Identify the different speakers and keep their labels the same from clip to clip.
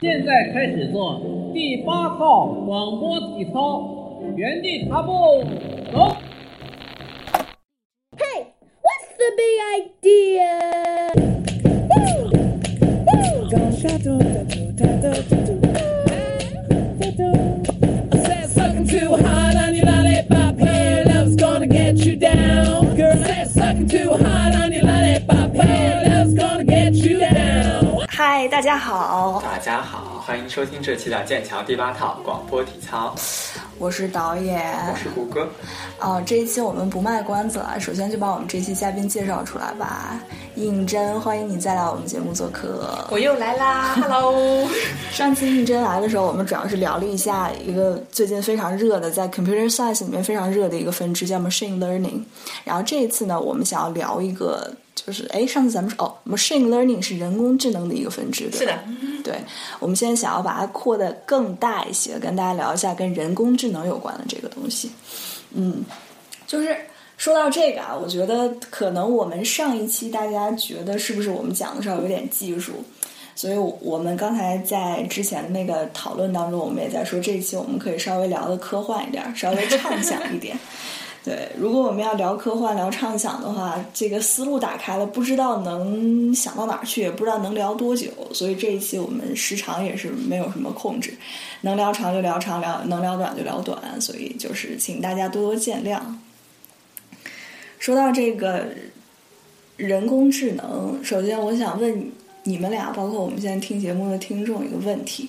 Speaker 1: 现在开始做第八套广播体操，原地踏步，走。
Speaker 2: Hey, what's the big idea?
Speaker 3: 好，
Speaker 4: 大家好，欢迎收听这期的剑桥第八套广播体操，
Speaker 3: 我是导演。
Speaker 4: 我是胡歌。
Speaker 3: 哦，这一期我们不卖关子了，首先就把我们这期嘉宾介绍出来吧。应真，欢迎你再来我们节目做客。
Speaker 5: 我又来啦，Hello。
Speaker 3: 上次应真来的时候，我们主要是聊了一下一个最近非常热的，在 Computer Science 里面非常热的一个分支，叫 Machine Learning。然后这一次呢，我们想要聊一个，就是哎，上次咱们说哦，Machine Learning 是人工智能的一个分支，对吧
Speaker 5: 是的，
Speaker 3: 对，我们现在想要把它扩得更大一些，跟大家聊一下跟人工智能有关的这个东西。嗯，就是说到这个啊，我觉得可能我们上一期大家觉得是不是我们讲的时候有点技术，所以我们刚才在之前的那个讨论当中，我们也在说这一期我们可以稍微聊的科幻一点，稍微畅想一点。对，如果我们要聊科幻、聊畅想的话，这个思路打开了，不知道能想到哪儿去，也不知道能聊多久。所以这一期我们时长也是没有什么控制，能聊长就聊长，聊能聊短就聊短。所以就是请大家多多见谅。说到这个人工智能，首先我想问你们俩，包括我们现在听节目的听众一个问题，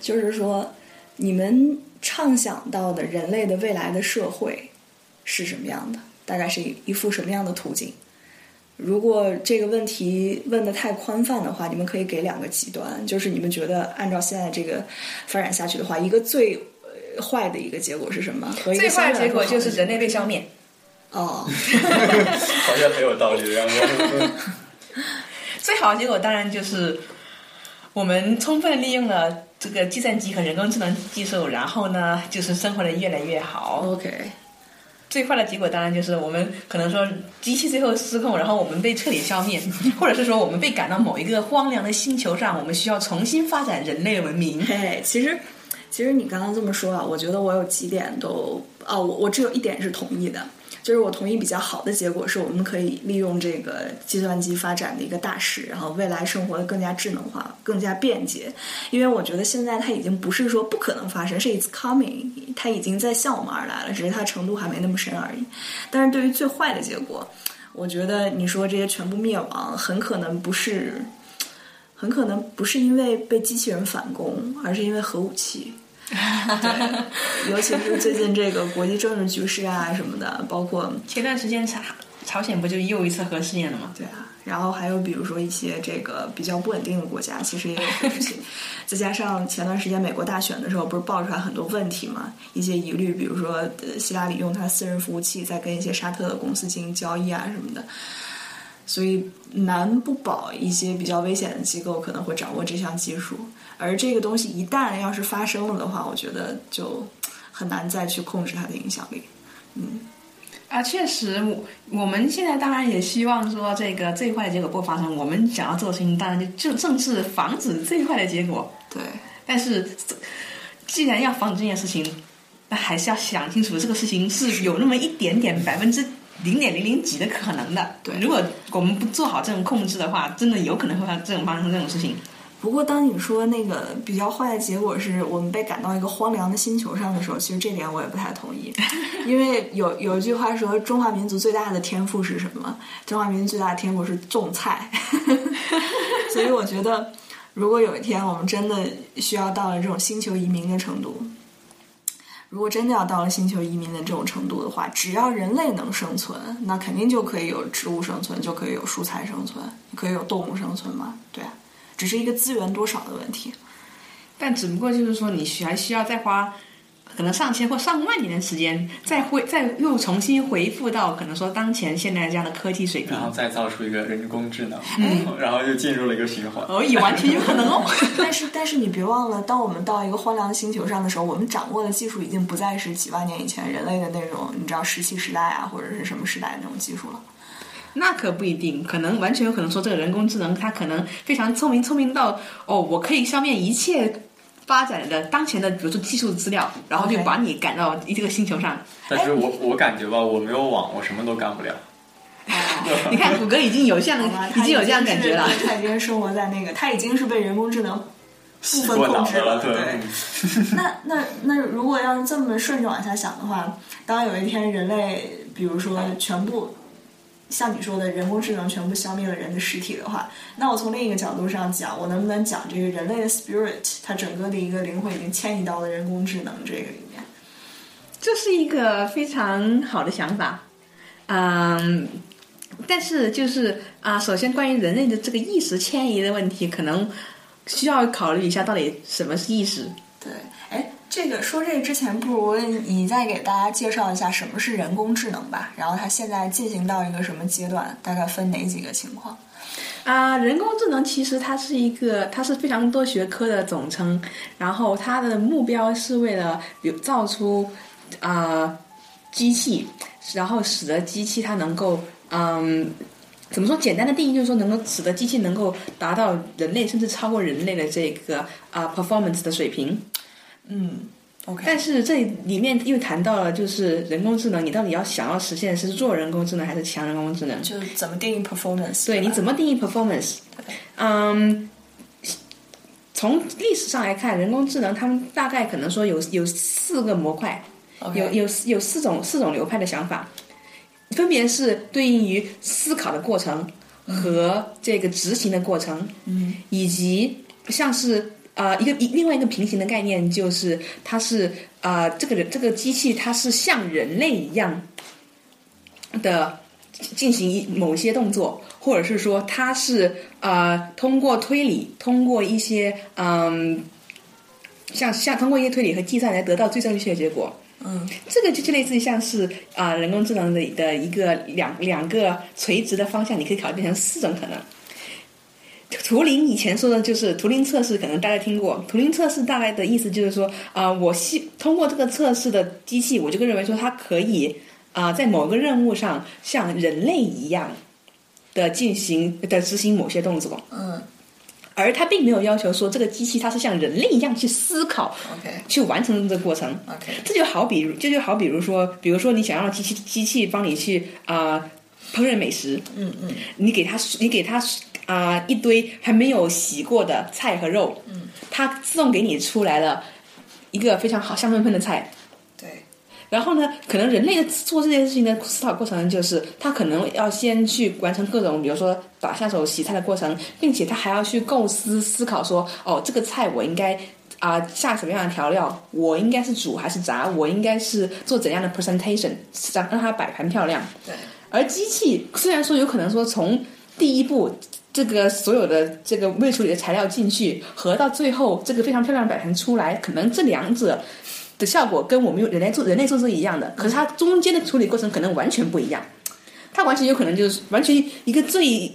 Speaker 3: 就是说你们畅想到的人类的未来的社会是什么样的？大概是一一幅什么样的图景？如果这个问题问的太宽泛的话，你们可以给两个极端，就是你们觉得按照现在这个发展下去的话，一个最呃坏的一个结果是什么？和一个
Speaker 5: 最坏的结果就是人类被消灭。
Speaker 3: 哦，
Speaker 4: 好像很有道理的样子。
Speaker 5: 最好的结果当然就是我们充分利用了这个计算机和人工智能技术，然后呢，就是生活的越来越好。
Speaker 3: OK，
Speaker 5: 最坏的结果当然就是我们可能说机器最后失控，然后我们被彻底消灭，或者是说我们被赶到某一个荒凉的星球上，我们需要重新发展人类文明。
Speaker 3: 嘿，其实其实你刚刚这么说啊，我觉得我有几点都啊，我我只有一点是同意的，就是我同意比较好的结果是我们可以利用这个计算机发展的一个大势，然后未来生活的更加智能化、更加便捷。因为我觉得现在它已经不是说不可能发生，是 it's coming，它已经在向我们而来了，只是它程度还没那么深而已。但是对于最坏的结果，我觉得你说这些全部灭亡，很可能不是。很可能不是因为被机器人反攻，而是因为核武器。对，尤其是最近这个国际政治局势啊什么的，包括
Speaker 5: 前段时间朝朝鲜不就又一次核试验了吗？
Speaker 3: 对啊，然后还有比如说一些这个比较不稳定的国家，其实也有核武器。再加上前段时间美国大选的时候，不是爆出来很多问题吗，一些疑虑，比如说呃希拉里用他私人服务器在跟一些沙特的公司进行交易啊什么的。所以难不保一些比较危险的机构可能会掌握这项技术，而这个东西一旦要是发生了的话，我觉得就很难再去控制它的影响力。
Speaker 5: 嗯啊，确实，我我们现在当然也希望说这个最坏的结果不发生。我们想要做的事情，当然就就正是防止最坏的结果。
Speaker 3: 对，
Speaker 5: 但是，既然要防止这件事情，那还是要想清楚，这个事情是有那么一点点百分之零点零零几的可能的。
Speaker 3: 对
Speaker 5: 如果我们不做好这种控制的话，真的有可能会发这种发生这种事情。
Speaker 3: 不过当你说那个比较坏的结果是我们被赶到一个荒凉的星球上的时候，其实这点我也不太同意，因为有有一句话说中华民族最大的天赋是什么？中华民族最大的天赋是种菜，所以我觉得如果有一天我们真的需要到了这种星球移民的程度。如果真的要到了星球移民的这种程度的话，只要人类能生存，那肯定就可以有植物生存，就可以有蔬菜生存，可以有动物生存嘛？对啊，只是一个资源多少的问题。
Speaker 5: 但只不过就是说，你需还需要再花可能上千或上万年的时间，再恢再又重新回复到可能说当前现在这样的科技水平
Speaker 4: 然。后再造出一个人工智能，嗯然后又进入了一个循环。
Speaker 5: 哦，也完全有可能哦。
Speaker 3: 但是，但是你别忘了，当我们到一个荒凉的星球上的时候，我们掌握的技术已经不再是几万年以前人类的那种，你知道石器时代啊，或者是什么时代的那种技术了。
Speaker 5: 那可不一定，可能完全有可能说这个人工智能它可能非常聪明，聪明到哦，我可以消灭一切发展的当前的，比如说技术资料，然后就把你赶到这个星球上。
Speaker 4: 但是我我感觉吧，我没有网，我什么都干不了。
Speaker 5: 你看，谷歌已经有这样已经有这样感觉了。
Speaker 3: 他已经生活在那个，他已经是被人工智能部分控制
Speaker 4: 的了，
Speaker 3: 对。那那那如果要是这么顺着往下想的话，当有一天人类，比如说全部像你说的人工智能全部消灭了人的实体的话，那我从另一个角度上讲，我能不能讲这个人类的 spirit，它整个的一个灵魂已经迁移到了人工智能这个里面？
Speaker 5: 这是一个非常好的想法，嗯，但是就是啊，首先关于人类的这个意识迁移的问题，可能需要考虑一下到底什么是意识。
Speaker 3: 对，哎，这个说这个之前，不如你再给大家介绍一下什么是人工智能吧？然后它现在进行到一个什么阶段？大概分哪几个情况？
Speaker 5: 啊，人工智能其实它是一个，它是非常多学科的总称，然后它的目标是为了有造出啊、机器，然后使得机器它能够嗯。怎么说？简单的定义就是说，能够使得机器能够达到人类甚至超过人类的这个啊、performance 的水平。
Speaker 3: 嗯，OK，
Speaker 5: 但是这里面又谈到了，就是人工智能，你到底要想要实现是弱人工智能还是强人工智能？
Speaker 3: 就是怎么定义 performance？
Speaker 5: 对，你怎么定义 performance？嗯，从历史上来看，人工智能他们大概可能说有有四个模块有有有四种四种流派的想法，分别是对应于思考的过程和这个执行的过程，
Speaker 3: 嗯，
Speaker 5: 以及像是呃一个一另外一个平行的概念就是它是呃这个人这个机器它是像人类一样的进行一某些动作，或者是说它是呃通过推理，通过一些嗯。像像通过一些推理和计算来得到最正确的结果，
Speaker 3: 嗯，
Speaker 5: 这个就就类似于像是啊、人工智能的的一个两两个垂直的方向，你可以考虑变成四种可能。图灵以前说的就是图灵测试，可能大家听过。图灵测试大概的意思就是说，啊、我希通过这个测试的机器，我就认为说它可以啊、在某个任务上像人类一样的进行的执行某些动作，
Speaker 3: 嗯。
Speaker 5: 而他并没有要求说这个机器它是像人类一样去思考、
Speaker 3: ，OK
Speaker 5: 去完成这个过程。
Speaker 3: OK，
Speaker 5: 这就好比，这就好比如说，比如说你想让机器机器帮你去啊、烹饪美食，
Speaker 3: 嗯嗯。
Speaker 5: 你给它你给它啊、一堆还没有洗过的菜和肉，
Speaker 3: 嗯，
Speaker 5: 它自动给你出来了一个非常好香喷喷的菜。
Speaker 3: 对，
Speaker 5: 然后呢，可能人类的做这件事情的思考过程就是，他可能要先去完成各种，比如说打下手洗菜的过程，并且他还要去构思思考说，哦，这个菜我应该啊、下什么样的调料，我应该是煮还是炸，我应该是做怎样的 presentation，让让它摆盘漂亮。
Speaker 3: 对，
Speaker 5: 而机器虽然说有可能说从第一步这个所有的这个未处理的材料进去，和到最后这个非常漂亮的摆盘出来，可能这两者的效果跟我们用人类做人类做是一样的，可是它中间的处理过程可能完全不一样。它完全有可能就是完全一个最。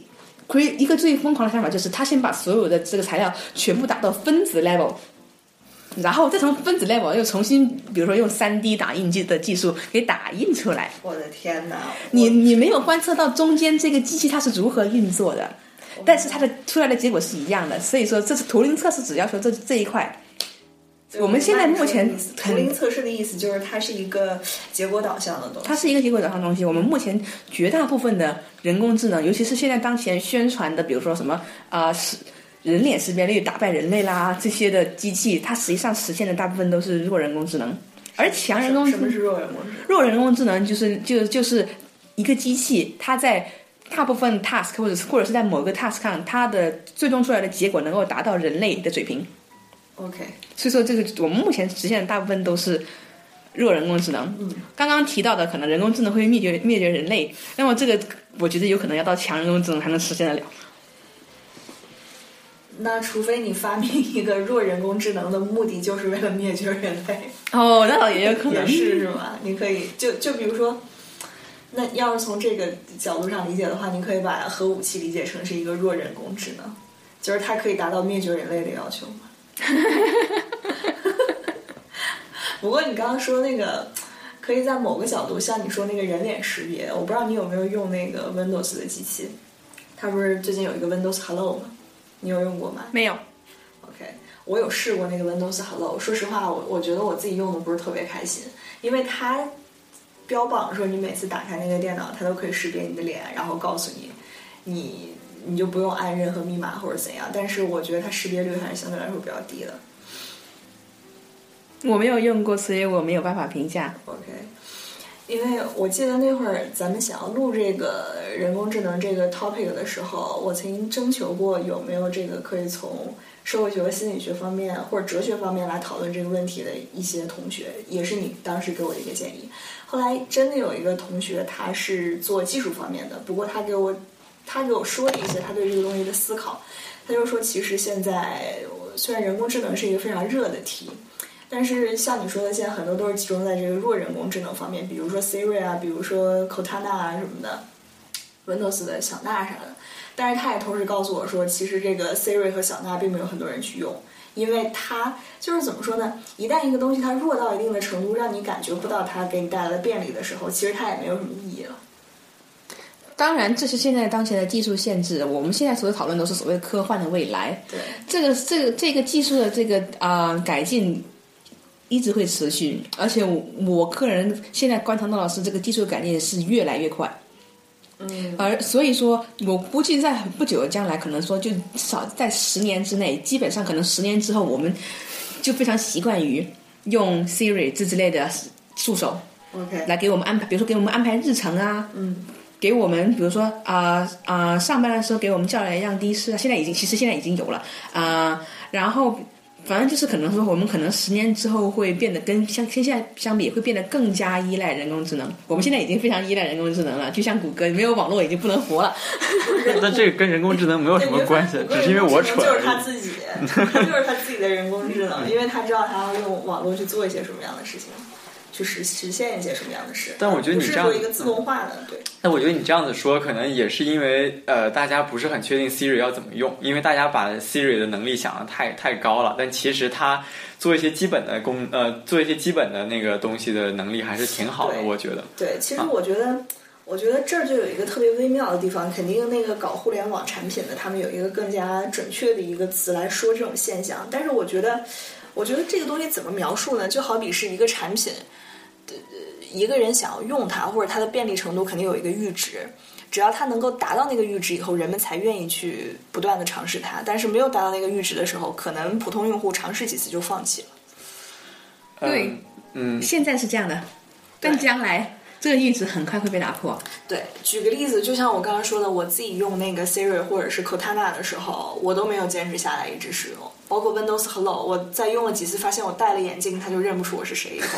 Speaker 5: 可以一个最疯狂的想法就是，他先把所有的这个材料全部打到分子 level，然后再从分子 level 又重新，比如说用三 D 打印机的技术给打印出来。
Speaker 3: 我的天哪！
Speaker 5: 你你没有观测到中间这个机器它是如何运作的，但是它的出来的结果是一样的，所以说这是图灵测试只要求这这一块。我们现在目前
Speaker 3: 图灵测试的意思就是它是一个结果导向的东西。
Speaker 5: 它是一个结果导向的东西。我们目前绝大部分的人工智能，尤其是现在当前宣传的，比如说什么啊是、人脸识别率打败人类啦这些的机器，它实际上实现的大部分都是弱人工智能，而强人工智
Speaker 3: 什么是弱人工智能？
Speaker 5: 弱人工智能就是就就是一个机器，它在大部分 task 或者是或者是在某个 task 上，它的最终出来的结果能够达到人类的水平。
Speaker 3: OK，
Speaker 5: 所以说，这个我们目前实现的大部分都是弱人工智能。
Speaker 3: 嗯，
Speaker 5: 刚刚提到的可能人工智能会灭绝灭绝人类，那么这个我觉得有可能要到强人工智能才能实现得了。
Speaker 3: 那除非你发明一个弱人工智能的目的就是为了灭绝人类，
Speaker 5: 哦，那倒也有可能
Speaker 3: 也是是吗？你可以就就比如说，那要是从这个角度上理解的话，你可以把核武器理解成是一个弱人工智能，就是它可以达到灭绝人类的要求吗？不过你刚刚说那个，可可以在某个角度，像你说那个人脸识别，我不知道你有没有用那个 Windows 的机器，它不是最近有一个 Windows Hello 吗？你有用过吗？
Speaker 5: 没有
Speaker 3: ，OK，我有试过那个 Windows Hello，说实话，我我觉得我自己用的不是特别开心，因为它标榜说你每次打开那个电脑，它都可以识别你的脸，然后告诉你，你你就不用按任何密码或者怎样，但是我觉得它识别率还是相对来说比较低的。
Speaker 5: 我没有用过，所以我没有办法评价。
Speaker 3: OK，因为我记得那会儿咱们想要录这个人工智能这个 topic 的时候，我曾经征求过有没有这个可以从社会学和心理学方面或者哲学方面来讨论这个问题的一些同学，也是你当时给我的一个建议。后来真的有一个同学，他是做技术方面的，不过他给我他给我说了一些他对这个东西的思考。他就说，其实现在虽然人工智能是一个非常热的题，但是像你说的，现在很多都是集中在这个弱人工智能方面，比如说 Siri 啊，比如说 Cortana 啊什么的，Windows 的小娜啥的。但是他也同时告诉我说，其实这个 Siri 和小娜并没有很多人去用，因为它就是怎么说呢？一旦一个东西它弱到一定的程度，让你感觉不到它给你带来的便利的时候，其实它也没有什么意义了。
Speaker 5: 当然，这是现在当前的技术限制。我们现在所讨论都是所谓科幻的未来。
Speaker 3: 对，
Speaker 5: 这个这个这个技术的这个啊、呃改进一直会持续，而且我我个人现在观察到的是，这个技术改进是越来越快。
Speaker 3: 嗯，
Speaker 5: 而所以说，我估计在不久的将来，可能说就至少在十年之内，基本上可能十年之后，我们就非常习惯于用 Siri 这之类的助手
Speaker 3: OK，
Speaker 5: 来给我们安排，比如说给我们安排日程啊，
Speaker 3: 嗯，
Speaker 5: 给我们比如说啊啊、上班的时候给我们叫来一辆的士啊，现在已经其实现在已经有了啊、然后反正就是可能说我们可能十年之后会变得跟相跟现在相比会变得更加依赖人工智能。我们现在已经非常依赖人工智能了，就像谷歌没有网络已经不能活了。
Speaker 4: 那这个跟人工智能没有什么关系，只是因为我蠢
Speaker 3: 就是他。自己，他就是他自己的人工智能，因为他知道他要用网络去做一些什么样的事情，去实实现一些什么样的事。
Speaker 4: 但我觉得你
Speaker 3: 是
Speaker 4: 这样
Speaker 3: 说一个自动化的，对，
Speaker 4: 那我觉得你这样子说，可能也是因为呃，大家不是很确定 Siri 要怎么用，因为大家把 Siri 的能力想的太太高了，但其实它做一些基本的功呃，做一些基本的那个东西的能力还是挺好的，我觉得。
Speaker 3: 对，其实我觉得，我觉得这儿就有一个特别微妙的地方，肯定那个搞互联网产品的，他们有一个更加准确的一个词来说这种现象。但是我觉得，我觉得这个东西怎么描述呢？就好比是一个产品，呃，一个人想要用它，或者它的便利程度肯定有一个阈值。只要它能够达到那个阈值以后，人们才愿意去不断的尝试它。但是没有达到那个阈值的时候，可能普通用户尝试几次就放弃了。
Speaker 5: 对
Speaker 4: 嗯，
Speaker 5: 现在是这样的，但将来这个阈值很快会被打破。
Speaker 3: 对，举个例子，就像我刚刚说的，我自己用那个 Siri 或者是 Cortana 的时候，我都没有坚持下来一直使用。包括 Windows Hello，我在用了几次，发现我戴了眼镜，它就认不出我是谁，以后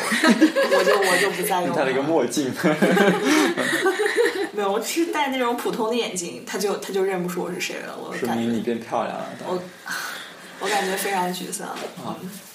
Speaker 3: 我就我就不再用了
Speaker 4: 戴了一个墨镜，
Speaker 3: 没有，我是戴那种普通的眼镜，它就它就认不出我是谁了。我感觉
Speaker 4: 说明你变漂亮了。
Speaker 3: 我我感觉非常沮丧。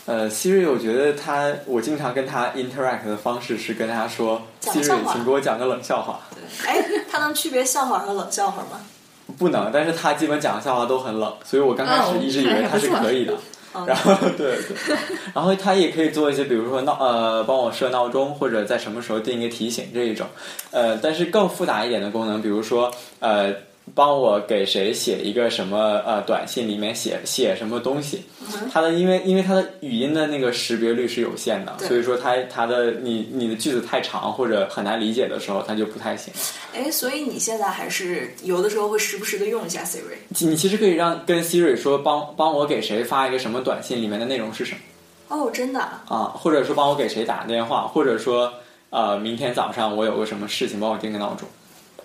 Speaker 4: 呃，Siri，我觉得他，我经常跟他 interact 的方式是跟他说，Siri，请给我讲个冷笑话。
Speaker 3: 对哎，它能区别笑话和冷笑话吗？
Speaker 4: 不能，但是他基本讲的笑话都很冷，所以我刚开始
Speaker 5: 哦
Speaker 4: 一直以为他是可以的。然后对对，然后他也可以做一些，比如说闹呃，帮我设闹钟，或者在什么时候定一个提醒这一种。呃，但是更复杂一点的功能，比如说呃，帮我给谁写一个什么呃短信，里面写写什么东西。它的因为因为它的语音的那个识别率是有限的，所以说它它的你你的句子太长或者很难理解的时候，它就不太行。
Speaker 3: 哎，所以你现在还是有的时候会时不时的用一下 Siri。
Speaker 4: 你其实可以让跟 Siri 说帮帮我给谁发一个什么短信，里面的内容是什么
Speaker 3: 哦，真的啊？
Speaker 4: 啊？或者说帮我给谁打个电话，或者说呃明天早上我有个什么事情，帮我定个闹钟。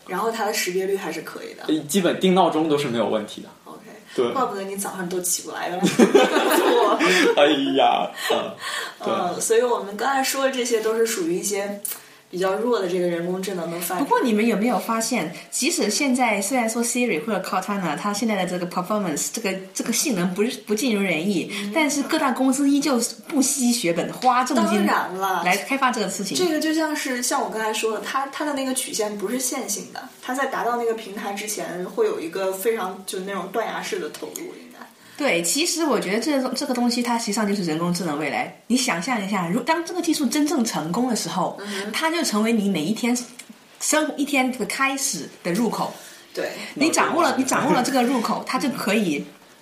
Speaker 3: 然后它的识别率还是可以的。
Speaker 4: 呃基本定闹钟都是没有问题的。
Speaker 3: OK，
Speaker 4: 对
Speaker 3: 怪不得你早上都起不来了。我，
Speaker 4: 哎呀。嗯，
Speaker 3: 所以我们刚才说的这些都是属于一些比较弱的这个人工智能的发展。
Speaker 5: 不过你们有没有发现，即使现在虽然说 Siri 或者 Cortana 它现在的这个 performance 这个这个性能不是不尽如人意，但是各大公司依旧是不惜血本花重
Speaker 3: 当
Speaker 5: 金
Speaker 3: 然了，
Speaker 5: 来开发这个事情。
Speaker 3: 这个就像是像我刚才说的，它它的那个曲线不是线性的，它在达到那个平台之前会有一个非常就那种断崖式的投入。
Speaker 5: 对，其实我觉得这这个东西它实际上就是人工智能未来。你想象一下，如当这个技术真正成功的时候，它就成为你每一天生一天的开始的入口。
Speaker 3: 对，
Speaker 5: 你掌握了，你掌握了这个入口，它就可以，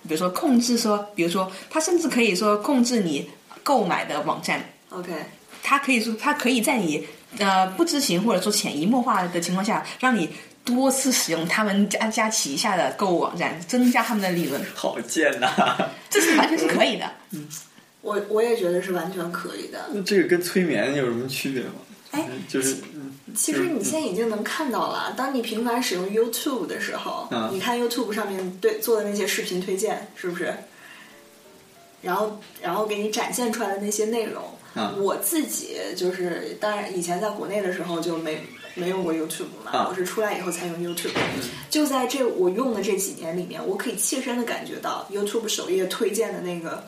Speaker 5: 比如说控制说，比如说，它甚至可以说控制你购买的网站
Speaker 3: ，OK，
Speaker 5: 它可以说，它可以在你呃不知情或者说潜移默化的情况下，让你多次使用他们家家旗下的购物网站，增加他们的利润，
Speaker 4: 好贱呐、
Speaker 5: 这是完全是可以的。
Speaker 3: 嗯我我也觉得是完全可以的。
Speaker 4: 那这个跟催眠有什么区别吗？
Speaker 3: 哎
Speaker 4: 就是嗯
Speaker 3: 其实你现在已经能看到了，当你频繁使用 YouTube 的时候，
Speaker 4: 嗯
Speaker 3: 你看 YouTube 上面对做的那些视频推荐，是不是？然后，然后给你展现出来的那些内容，
Speaker 4: 嗯
Speaker 3: 我自己就是，当然以前在国内的时候就没没用过 YouTube 嘛，
Speaker 4: 啊
Speaker 3: 我是出来以后才用 YouTube。就在这我用的这几年里面，我可以切身的感觉到 YouTube 首页推荐的那个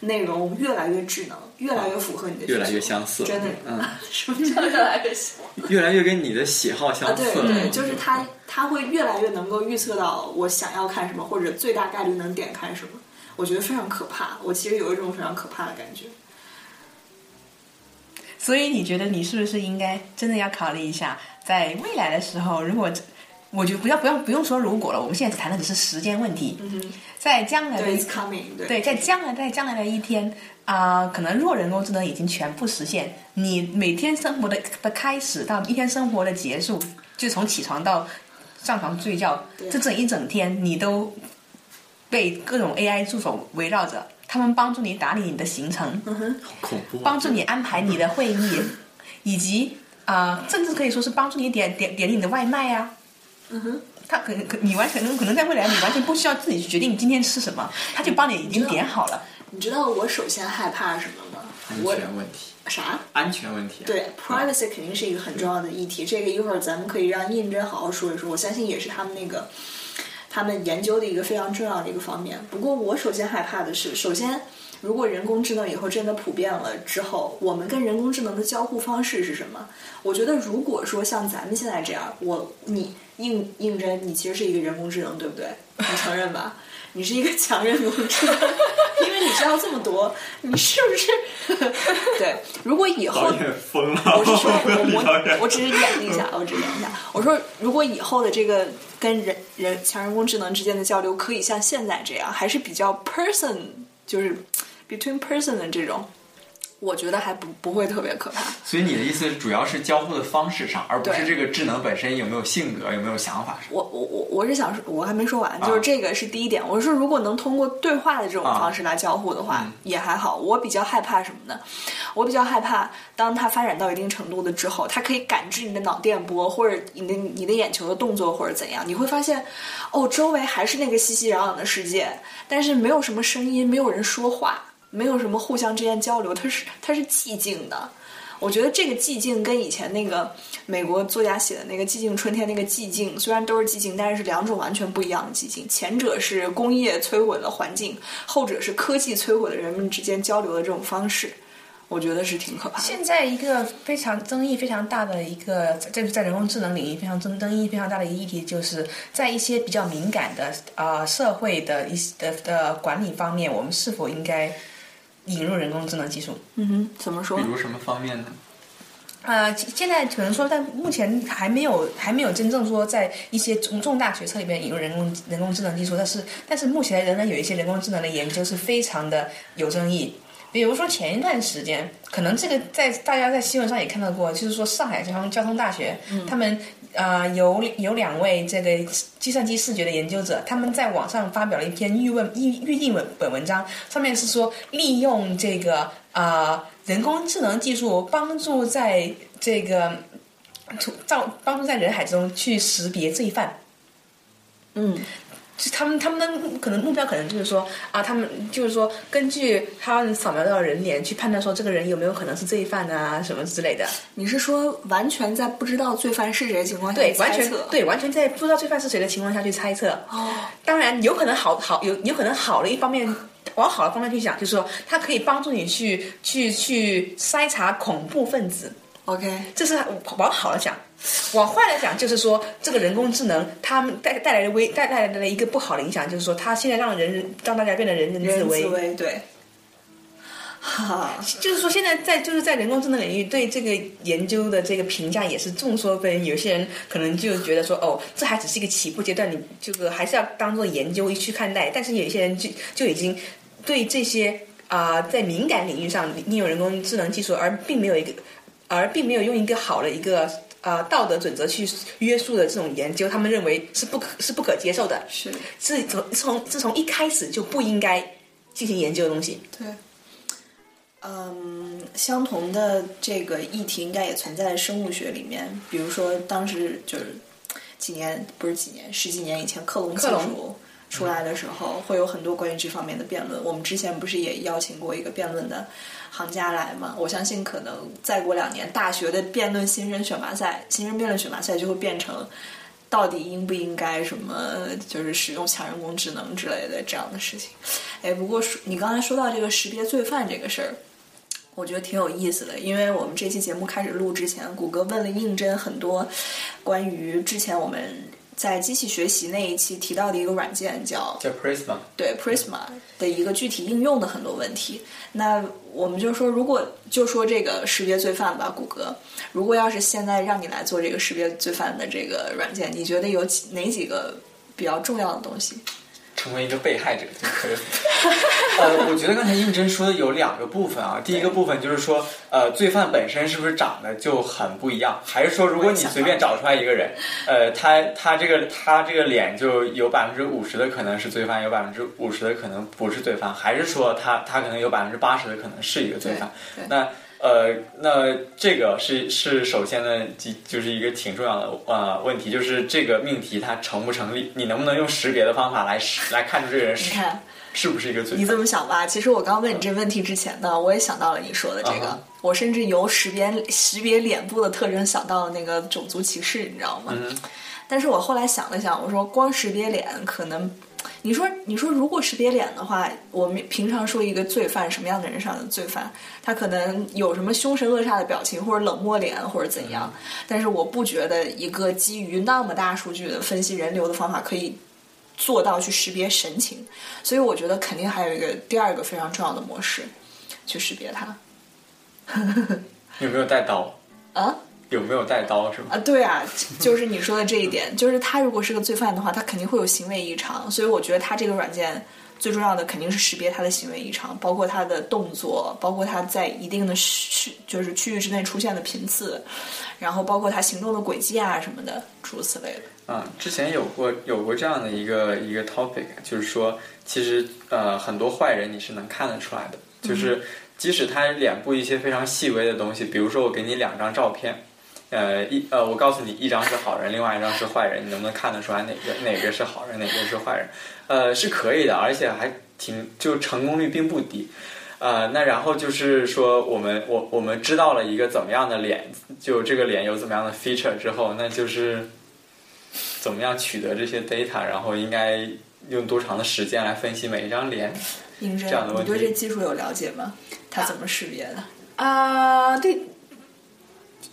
Speaker 3: 内容越来越智能，越来越符合你的需求，
Speaker 4: 越来越相似
Speaker 3: 真的，
Speaker 4: 嗯，
Speaker 3: 什么叫越来越像？
Speaker 4: 越来越跟你的喜好
Speaker 3: 啊，
Speaker 4: 相似了。
Speaker 3: 对对，就是它，它会越来越能够预测到我想要看什么，或者最大概率能点开什么。我觉得非常可怕，我其实有一种非常可怕的感觉。
Speaker 5: 所以你觉得你是不是应该真的要考虑一下，在未来的时候，如果我觉得不要不要不用说如果了，我们现在谈的只是时间问题，在将来的
Speaker 3: coming，对。
Speaker 5: 对，在将来在将来的一天啊、可能弱人工智能已经全部实现，你每天生活的的开始到一天生活的结束，就从起床到上床睡觉，这整一整天你都被各种 AI 助手围绕着，他们帮助你打理你的行程，
Speaker 4: 恐怖啊！
Speaker 5: 帮助你安排你的会议，以及啊、甚至可以说是帮助你点点点你的外卖啊。嗯哼，他可能可你完全可能在未来你完全不需要自己去决定今天吃什么，他就帮你已经点好了。
Speaker 3: 你知道我首先害怕什么吗？
Speaker 4: 安
Speaker 3: 我
Speaker 4: 全问题，
Speaker 3: 啥？
Speaker 4: 安全问题、啊。
Speaker 3: 对，privacy 肯定是一个很重要的议题。这个一会儿咱们可以让印真好好说一说，我相信也是他们那个他们研究的一个非常重要的一个方面。不过我首先害怕的是，首先如果人工智能以后真的普遍了之后，我们跟人工智能的交互方式是什么？我觉得如果说像咱们现在这样，我你应应征，你其实是一个人工智能，对不对？你承认吧？你是一个强人工智能，因为你知道这么多，你是不是？对，如果以后
Speaker 4: 导演疯了！
Speaker 3: 我是说，我我我只是演一下，我只是演一下。我说，如果以后的这个跟人人强人工智能之间的交流可以像现在这样，还是比较 person，就是 between person 的这种，我觉得还不不会特别可怕。
Speaker 4: 所以你的意思主要是交互的方式上，而不是这个智能本身有没有性格、有没有想法。
Speaker 3: 我我我我是想说，我还没说完，就是这个是第一点。我是说，如果能通过对话的这种
Speaker 4: 啊
Speaker 3: 方式来交互的话，也还好。我比较害怕什么呢？我比较害怕，当它发展到一定程度的之后，它可以感知你的脑电波，或者你的你的眼球的动作，或者怎样，你会发现，哦，周围还是那个熙熙攘攘的世界，但是没有什么声音，没有人说话，没有什么互相之间交流，它是它是寂静的。我觉得这个寂静跟以前那个美国作家写的那个《寂静春天》那个寂静，虽然都是寂静，但是是两种完全不一样的寂静。前者是工业摧毁了环境，后者是科技摧毁了人们之间交流的这种方式。我觉得是挺可怕的。
Speaker 5: 现在一个非常争议非常大的一个，就是在人工智能领域非常争争议非常大的一个议题，就是在一些比较敏感的啊、呃社会的一些的的管理方面，我们是否应该引入人工智能技术？
Speaker 3: 嗯哼，怎么说
Speaker 4: 比？如什么方面呢？
Speaker 5: 呃，现在可能说，但目前还没有还没有真正说在一些重重大决策里面引入人工人工智能技术，但是但是目前仍然有一些人工智能的研究是非常的有争议。比如说前一段时间，可能这个在大家在新闻上也看到过，就是说上海交通交通大学，他们呃有有两位这个计算机视觉的研究者，他们在网上发表了一篇预问预预定文本文章，上面是说利用这个啊、呃人工智能技术帮助在这个图造帮助在人海中去识别罪犯。
Speaker 3: 嗯，
Speaker 5: 就他们他们的可能目标可能就是说啊，他们就是说根据他们扫描到的人脸去判断说这个人有没有可能是罪犯啊什么之类的。
Speaker 3: 你是说完全在不知道罪犯是谁的情况下
Speaker 5: 对，完全？对，完全在不知道罪犯是谁的情况下去猜测。哦，当然有可能好好有有可能好的一方面。往好的方面去想，就是说，它可以帮助你去去去筛查恐怖分子
Speaker 3: ，，OK，
Speaker 5: 这是往好的讲。往坏了讲，就是说这个人工智能它们带带来的危带带来的一个不好的影响，就是说它现在让人让大家变得人人自危。
Speaker 3: 自危，对。哈，
Speaker 5: 就是说，现在在就是在人工智能领域对这个研究的这个评价也是众说纷纭。有些人可能就觉得说，哦，这还只是一个起步阶段，你这个还是要当做研究去看待。但是有一些人就就已经对这些啊、在敏感领域上利用人工智能技术，而并没有一个而并没有用一个好的一个呃道德准则去约束的这种研究，他们认为是不可是不可接受的，
Speaker 3: 是
Speaker 5: 是从从自从一开始就不应该进行研究的东西。
Speaker 3: 对。嗯，相同的这个议题应该也存在生物学里面，比如说当时就是几年不是几年，十几年以前克隆技
Speaker 5: 克隆
Speaker 3: 术出来的时候，会有很多关于这方面的辩论。我们之前不是也邀请过一个辩论的行家来嘛？我相信可能再过两年，大学的辩论新生选拔赛、新生辩论选拔赛就会变成。到底应不应该什么，就是使用强人工智能之类的这样的事情？哎，不过说你刚才说到这个识别罪犯这个事儿，我觉得挺有意思的，因为我们这期节目开始录之前，谷歌问了应真很多关于之前我们在机器学习那一期提到的一个软件叫
Speaker 4: 叫 Prisma，
Speaker 3: 对 Prisma 的一个具体应用的很多问题。那我们就说，如果就说这个识别罪犯吧，谷歌，如果要是现在让你来做这个识别罪犯的这个软件，你觉得有几哪几个比较重要的东西？
Speaker 4: 成为一个被害者就可以了。呃，我觉得刚才应真说的有两个部分啊，第一个部分就是说，呃，罪犯本身是不是长得就很不一样，还是说如果你随便找出来一个人，呃，他他这个他这个脸就有百分之五十的可能是罪犯，有百分之五十的可能不是罪犯，还是说他他可能有百分之八十的可能是一个罪犯？那呃，那这个是是首先呢，就就是一个挺重要的呃问题，就是这个命题它成不成立？你能不能用识别的方法来识来看出这个人是是不是一个罪
Speaker 3: 你？这么想吧，其实我刚问你这问题之前呢，我也想到了你说的这个，
Speaker 4: 啊
Speaker 3: 我甚至由识别识别脸部的特征想到了那个种族歧视，你知道吗？
Speaker 4: 嗯
Speaker 3: 但是我后来想了想，我说光识别脸可能，你说你说如果识别脸的话，我们平常说一个罪犯什么样的人上的罪犯，他可能有什么凶神恶煞的表情，或者冷漠脸，或者怎样。但是我不觉得一个基于那么大数据的分析人流的方法可以做到去识别神情，所以我觉得肯定还有一个第二个非常重要的模式去识别它
Speaker 4: 有没有带刀？
Speaker 3: 啊。
Speaker 4: 有没有带刀是吗？
Speaker 3: 啊，对啊，就是你说的这一点，就是他如果是个罪犯的话，他肯定会有行为异常，所以我觉得他这个软件最重要的肯定是识别他的行为异常，包括他的动作，包括他在一定的区就是区域之内出现的频次，然后包括他行动的轨迹啊什么的，诸如此类的。
Speaker 4: 嗯，之前有过有过这样的一个一个 topic，就是说，其实呃很多坏人你是能看得出来的，就是即使他脸部一些非常细微的东西，比如说我给你两张照片。呃，一呃，我告诉你，一张是好人，另外一张是坏人，你能不能看得出来哪个哪个是好人，哪个是坏人？呃，是可以的，而且还挺就成功率并不低。呃，那然后就是说，我们我我们知道了一个怎么样的脸，就这个脸有怎么样的 feature 之后，那就是怎么样取得这些 data，然后应该用多长的时间来分析每一张脸。这样的，问题
Speaker 3: 你对这技术有了解吗？它怎么识别的？
Speaker 5: 啊、对，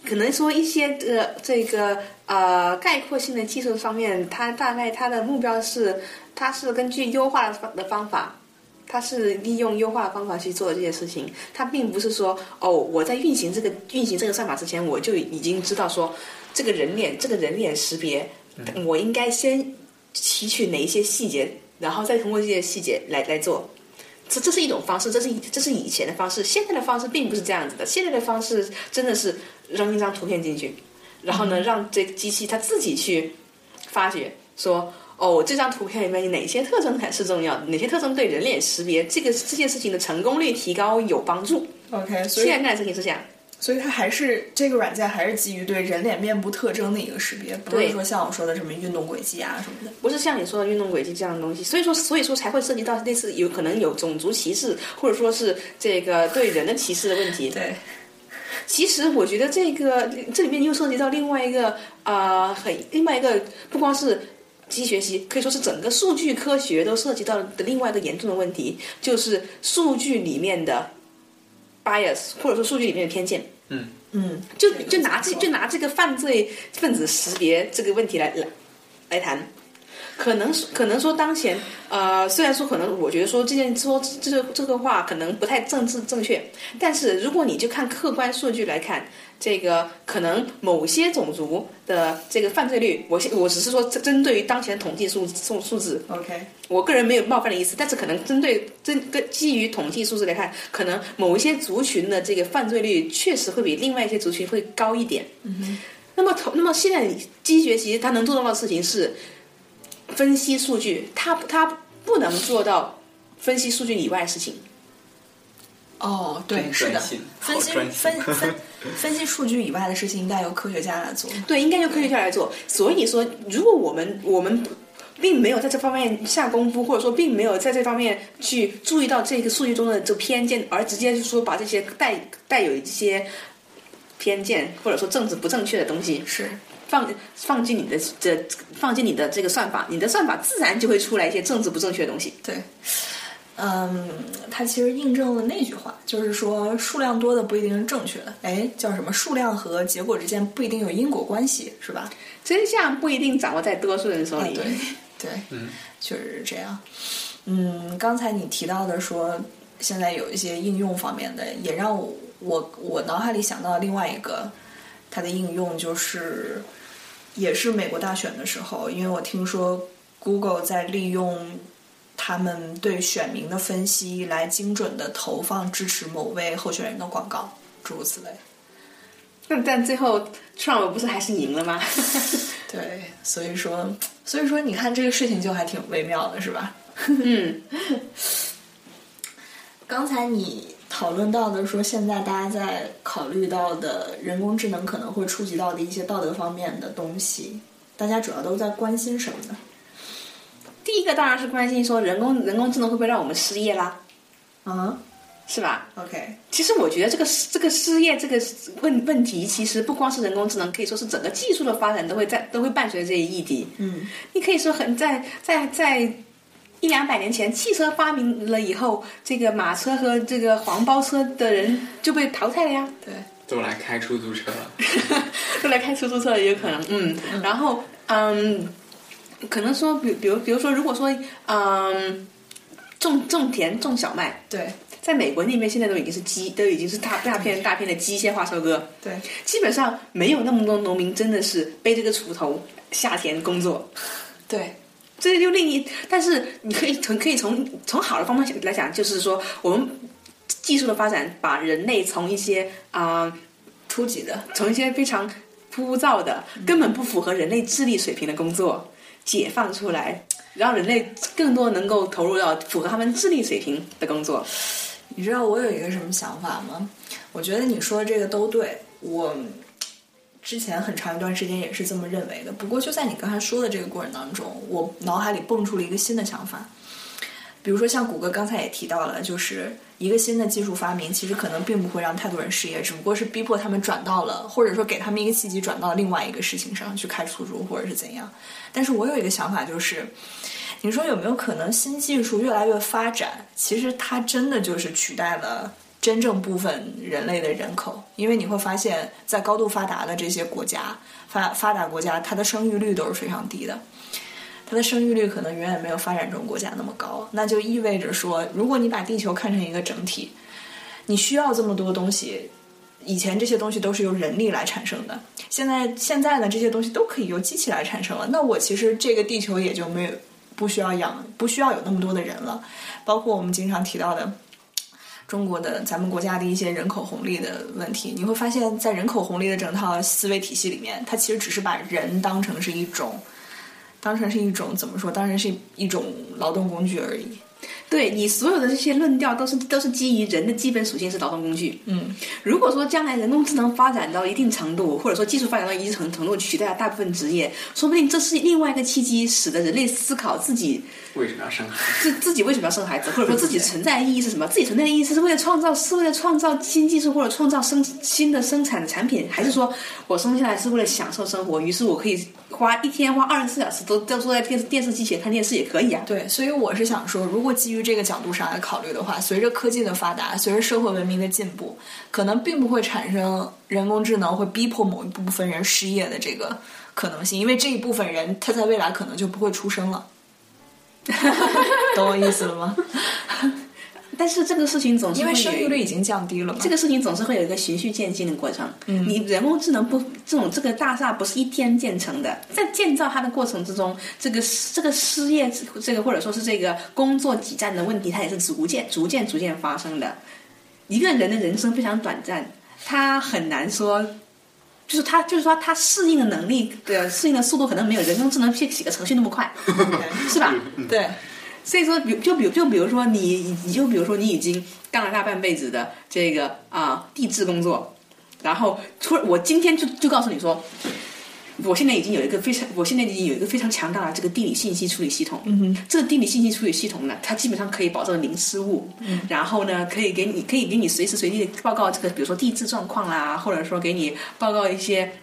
Speaker 5: 可能说一些呃这个呃概括性的技术方面，它大概它的目标是，它是根据优化的方的方法。它是利用优化的方法去做这些事情，它并不是说哦，我在运行这个运行这个算法之前，我就已经知道说这个人脸这个人脸识别，我应该先提取哪一些细节，然后再通过这些细节来来做。这这是一种方式，这是这是以前的方式，现在的方式并不是这样子的。现在的方式真的是扔一张图片进去，然后呢，让这个机器它自己去发掘，说哦，这张图片里面有哪些特征才是重要的，哪些特征对人脸识别这个这件事情的成功率提高有帮助。
Speaker 3: OK，所以
Speaker 5: 现在的事情是这样，
Speaker 3: 所以它还是这个软件还是基于对人脸面部特征的一个识别，不是说像我说的什么运动轨迹啊什么的。
Speaker 5: 不是像你说的运动轨迹这样的东西，所以说所以说才会涉及到类似有可能有种族歧视，或者说是这个对人的歧视的问题。
Speaker 3: 对，
Speaker 5: 其实我觉得这个这里面又涉及到另外一个啊、呃很另外一个不光是机器学习，可以说是整个数据科学都涉及到的另外一个严重的问题，就是数据里面的 bias 或者说数据里面的偏见。
Speaker 4: 嗯
Speaker 3: 嗯，
Speaker 5: 就就拿这就拿这个犯罪分子识别这个问题来来来谈。可能可能说当前呃，虽然说可能我觉得说这件说这个这个话可能不太政治正确，但是如果你就看客观数据来看，这个可能某些种族的这个犯罪率，我我只是说针针对于当前统计数数数字
Speaker 3: ，OK，
Speaker 5: 我个人没有冒犯的意思，但是可能针对针跟基于统计数字来看，可能某一些族群的这个犯罪率确实会比另外一些族群会高一点。嗯那么同那么现在机学习它能做到的事情是分析数据，他他不能做到分析数据以外的事情。
Speaker 3: 哦，对，是的，分析分分分析数据以外的事情，应该由科学家来做。
Speaker 5: 对，应该由科学家来做。所以说，如果我们我们并没有在这方面下功夫，或者说并没有在这方面去注意到这个数据中的这个偏见，而直接就说把这些带带有一些偏见或者说政治不正确的东西
Speaker 3: 是，
Speaker 5: 放放进你的这放进你的这个算法，你的算法自然就会出来一些政治不正确的东西。
Speaker 3: 对，嗯，它其实印证了那句话，就是说数量多的不一定是正确的。哎，叫什么？数量和结果之间不一定有因果关系，是吧？
Speaker 5: 真相不一定掌握在多数人手里。
Speaker 3: 啊对对，嗯，确实是这样。嗯，刚才你提到的说，现在有一些应用方面的，也让我我我脑海里想到另外一个它的应用，就是也是美国大选的时候，因为我听说 Google 在利用他们对选民的分析来精准的投放支持某位候选人的广告，诸如此类。
Speaker 5: 但但最后 Trump 不是还是赢了吗？
Speaker 3: 对，所以说，所以说，你看这个事情就还挺微妙的，是吧？
Speaker 5: 嗯，
Speaker 3: 刚才你讨论到的说，现在大家在考虑到的人工智能可能会触及到的一些道德方面的东西，大家主要都在关心什么呢？
Speaker 5: 第一个当然是关心说人工人工智能会不会让我们失业啦，
Speaker 3: 啊
Speaker 5: 是吧
Speaker 3: ？，OK，
Speaker 5: 其实我觉得这个这个失业这个问问题，其实不光是人工智能，可以说是整个技术的发展都会在都会伴随着这一议题。
Speaker 3: 嗯，
Speaker 5: 你可以说很在在在一两百年前，汽车发明了以后，这个马车和这个黄包车的人就被淘汰了呀。
Speaker 3: 对，
Speaker 4: 都来开出租车了。
Speaker 5: 都来开出租车也有可能，嗯，然后嗯，可能说，比比如比如说，如果说嗯，种种田种小麦，
Speaker 3: 对，
Speaker 5: 在美国那边现在都已经是机，都已经是大大片大片的机械化收割，
Speaker 3: 对，
Speaker 5: 基本上没有那么多农民真的是背着个锄头下田工作，
Speaker 3: 对，
Speaker 5: 这就另一，但是你可以从可以从从好的方面来讲，就是说我们技术的发展把人类从一些啊、
Speaker 3: 初级的，
Speaker 5: 从一些非常枯燥的、根本不符合人类智力水平的工作解放出来，让人类更多能够投入到符合他们智力水平的工作。
Speaker 3: 你知道我有一个什么想法吗？我觉得你说的这个都对，我之前很长一段时间也是这么认为的。不过就在你刚才说的这个过程当中，我脑海里蹦出了一个新的想法。比如说像谷歌刚才也提到了，就是一个新的技术发明，其实可能并不会让太多人失业，只不过是逼迫他们转到了，或者说给他们一个契机转到另外一个事情上去开出租或者是怎样。但是我有一个想法就是。你说有没有可能新技术越来越发展，其实它真的就是取代了真正部分人类的人口？因为你会发现在高度发达的这些国家，发发达国家，它的生育率都是非常低的，它的生育率可能远远没有发展中国家那么高。那就意味着说，如果你把地球看成一个整体，你需要这么多东西。以前这些东西都是由人力来产生的，现在现在呢，这些东西都可以由机器来产生了。那我其实这个地球也就没有不需要养，不需要有那么多的人了。包括我们经常提到的中国的咱们国家的一些人口红利的问题，你会发现在人口红利的整套思维体系里面，它其实只是把人当成是一种，当成是一种怎么说？当成是一种劳动工具而已。
Speaker 5: 对你所有的这些论调都是都是基于人的基本属性是劳动工具。
Speaker 3: 嗯，
Speaker 5: 如果说将来人工智能发展到一定程度，或者说技术发展到一定程度取代了大部分职业，说不定这是另外一个契机，使得人类思考自己
Speaker 4: 为什么要生孩子？
Speaker 5: 自自己为什么要生孩子，或者说自己存在的意义是什么？自己存在的意义是为了创造，是为了创造新技术或者创造生新的生产的产品，还是说我生下来是为了享受生活？于是我可以花一天花二十四小时都都坐在电视电视机前看电视也可以啊。
Speaker 3: 对，所以我是想说，如果基于这个角度上来考虑的话，随着科技的发达，随着社会文明的进步，可能并不会产生人工智能会逼迫某一部分人失业的这个可能性，因为这一部分人他在未来可能就不会出生了。懂我意思了吗？
Speaker 5: 但是这个事情总是
Speaker 3: 因为生育率已经降低了嘛。
Speaker 5: 这个事情总是会有一个循序渐进的过程。嗯，你人工智能不这种这个大厦不是一天建成的，在建造它的过程之中，这个这个失业这个或者说是这个工作挤占的问题，它也是逐渐逐渐逐渐发生的。一个人的人生非常短暂，他很难说。就是他，就是说，他适应的能力的适应的速度可能没有人工智能写写个程序那么快，是吧？
Speaker 3: 对，
Speaker 5: 所以说，比就比就比如说你，你就比如说你已经干了大半辈子的这个啊、地质工作，然后突然我今天就就告诉你说，我现在已经有一个非常，我现在已经有一个非常强大的这个地理信息处理系统。嗯哼，这个地理信息处理系统呢，它基本上可以保证零失误。嗯，然后呢，可以给你可以给你随时随地的报告这个，比如说地质状况啦，或者说给你报告一些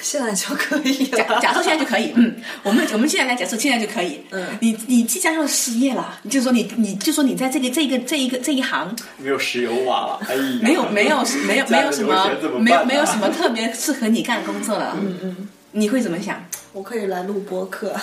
Speaker 3: 现在就可以
Speaker 5: 假
Speaker 3: 了。
Speaker 5: 假设现在就可以，嗯，我们我们现在来假设现在就可以，
Speaker 3: 嗯，
Speaker 5: 你你即将要失业了，你就说你你就说你在这个这个这一个这一行
Speaker 4: 没有石油瓦了，哎呀，
Speaker 5: 没有没有没有没有什么没有没有什么特别适合你干的工作了，嗯嗯，你会怎么想？
Speaker 3: 我可以来录播课。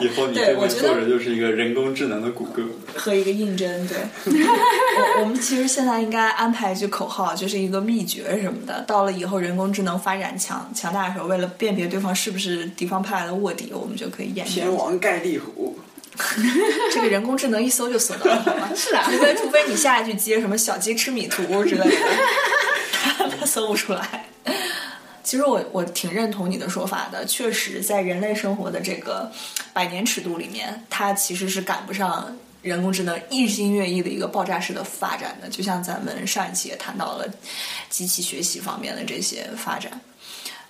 Speaker 4: 以后你
Speaker 3: 对
Speaker 4: 面坐着就是一个人工智能的谷歌。
Speaker 3: 和一个应征，对，我我们其实现在应该安排一句口号，就是一个秘诀什么的。到了以后人工智能发展强强大的时候，为了辨别对方是不是敌方派来的卧底，我们就可以演。天。
Speaker 4: 王盖地虎，
Speaker 3: 这个人工智能一搜就搜到了，好吗？是啊，除非除非你下一句接什么小鸡吃米图之类的，他搜不出来。其实我我挺认同你的说法的，确实在人类生活的这个百年尺度里面，它其实是赶不上人工智能日新月异的一个爆炸式的发展的。就像咱们上一期也谈到了机器学习方面的这些发展。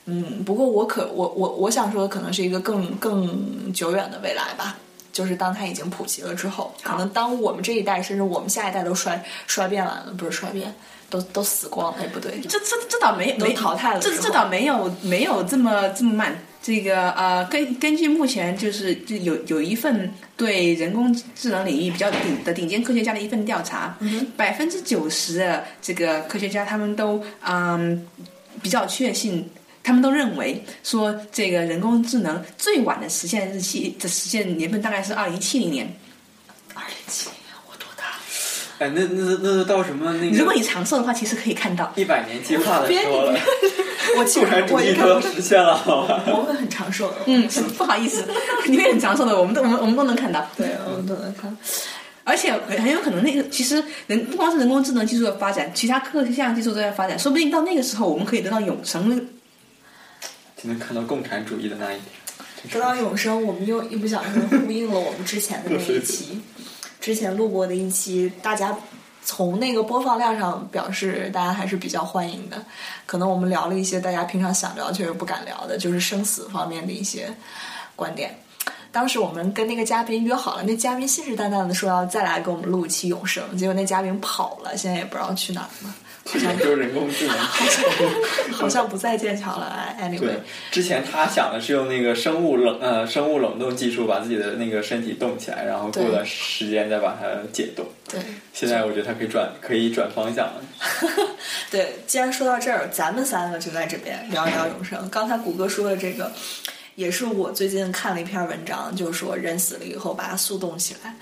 Speaker 3: 嗯，不过我可我我我想说的可能是一个更更久远的未来吧，就是当它已经普及了之后，可能当我们这一代甚至我们下一代都衰衰变完了，不是衰变，都都死光了，哎不对，
Speaker 5: 这这这倒没
Speaker 3: 都
Speaker 5: 没
Speaker 3: 淘汰了
Speaker 5: 这这倒没有没有这么这么慢。这个呃，根根据目前就是就有有一份对人工智能领域比较顶的顶尖科学家的一份调查，百分之九十的这个科学家他们都嗯比较确信。他们都认为说，这个人工智能最晚的实现日期的实现年份大概是二零七零年。
Speaker 3: 二零七年我多大？
Speaker 4: 哎，那那那到什么那个？
Speaker 5: 如果你长寿的话，其实可以看到。
Speaker 4: 一百年计划的时候了，
Speaker 3: 我我
Speaker 4: 一都要
Speaker 3: 应该不是，
Speaker 4: 实现了，好吧？
Speaker 3: 我会很长寿的。
Speaker 5: 嗯，不好意思，你会很长寿的，我们都我们我们都能看到。
Speaker 3: 对，我们都能看。
Speaker 5: 而且很有可能那个其实人不光是人工智能技术的发展，其他各项技术都在发展，说不定到那个时候我们可以得到永生。
Speaker 4: 就能看到共产主义的那一天。
Speaker 3: 得到永生，我们又一不小心呼应了我们之前的那一 期，之前录过的一期，大家从那个播放量上表示大家还是比较欢迎的。可能我们聊了一些大家平常想聊却又不敢聊的，就是生死方面的一些观点。当时我们跟那个嘉宾约好了，那嘉宾信誓旦旦的说要再来给我们录一期永生，结果那嘉宾跑了，现在也不知道去哪儿了，
Speaker 4: 好像就是人工智能。
Speaker 3: 好像不再剑桥了。哎 Anyway，
Speaker 4: 对，之前他想的是用那个生物冷呃生物冷冻技术把自己的那个身体冻起来，然后过段时间再把它解冻。
Speaker 3: 对，
Speaker 4: 现在我觉得他可以转可以转方向了。
Speaker 3: 对，既然说到这儿，咱们三个就在这边聊一聊永生。刚才谷歌说的这个，也是我最近看了一篇文章，就是说人死了以后把它速冻起来。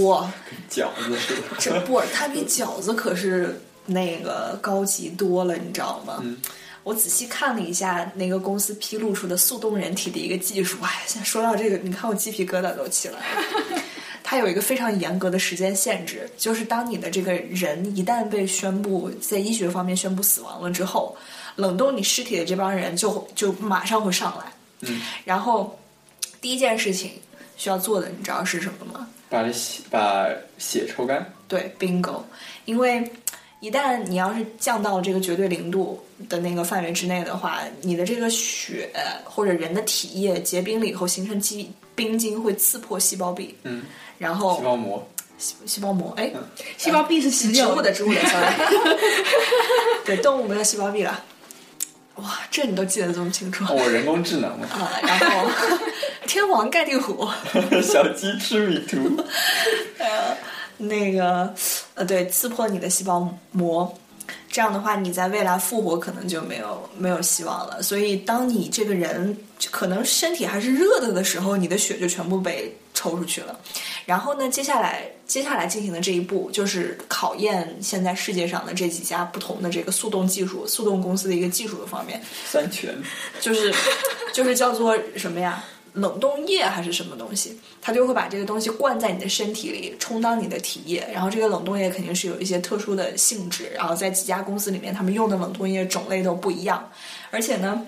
Speaker 3: 哇，
Speaker 4: 饺子。
Speaker 3: 这不，它比饺子可是那个高级多了，你知道吗？
Speaker 4: 嗯
Speaker 3: 我仔细看了一下那个公司披露出的速冻人体的一个技术，哎，现在说到这个，你看我鸡皮疙瘩都起来了。它有一个非常严格的时间限制，就是当你的这个人一旦被宣布在医学方面宣布死亡了之后，冷冻你尸体的这帮人就就马上会上来。
Speaker 4: 嗯，
Speaker 3: 然后第一件事情需要做的，你知道是什么吗？
Speaker 4: 把这血把血抽干。
Speaker 3: 对，bingo，因为一旦你要是降到这个绝对零度的那个范围之内的话，你的这个血或者人的体液结冰了以后形成肌冰晶会刺破细胞壁，
Speaker 4: 嗯，
Speaker 3: 然后
Speaker 4: 细胞膜，
Speaker 3: 细细胞膜，哎，
Speaker 5: 细胞壁是
Speaker 3: 植物的，植物的 对，动物没有细胞壁了。哇，这你都记得这么清楚
Speaker 4: 哦我人工智能嘛，
Speaker 3: 啊！然后 天王盖地虎，
Speaker 4: 小鸡吃米图，
Speaker 3: 那个呃，对，刺破你的细胞膜，这样的话，你在未来复活可能就没有没有希望了。所以，当你这个人可能身体还是热的的时候，你的血就全部被抽出去了。然后呢，接下来接下来进行的这一步就是考验现在世界上的这几家不同的这个速冻技术、速冻公司的一个技术的方面，
Speaker 4: 三全，
Speaker 3: 就是就是叫做什么呀？冷冻液还是什么东西？它就会把这个东西灌在你的身体里，充当你的体液。然后这个冷冻液肯定是有一些特殊的性质，然后在几家公司里面，他们用的冷冻液种类都不一样，而且呢。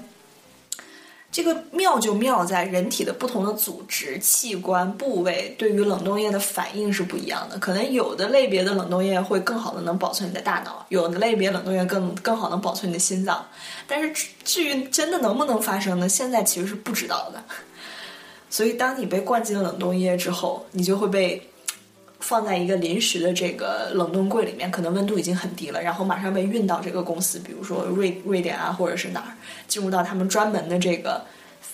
Speaker 3: 这个妙就妙在人体的不同的组织、器官、部位对于冷冻液的反应是不一样的。可能有的类别的冷冻液会更好的能保存你的大脑，有的类别冷冻液更更好能保存你的心脏。但是至至于真的能不能发生呢？现在其实是不知道的。所以，当你被灌进了冷冻液之后，你就会被放在一个临时的这个冷冻柜里面，可能温度已经很低了，然后马上被运到这个公司，比如说瑞瑞典啊，或者是哪儿，进入到他们专门的这个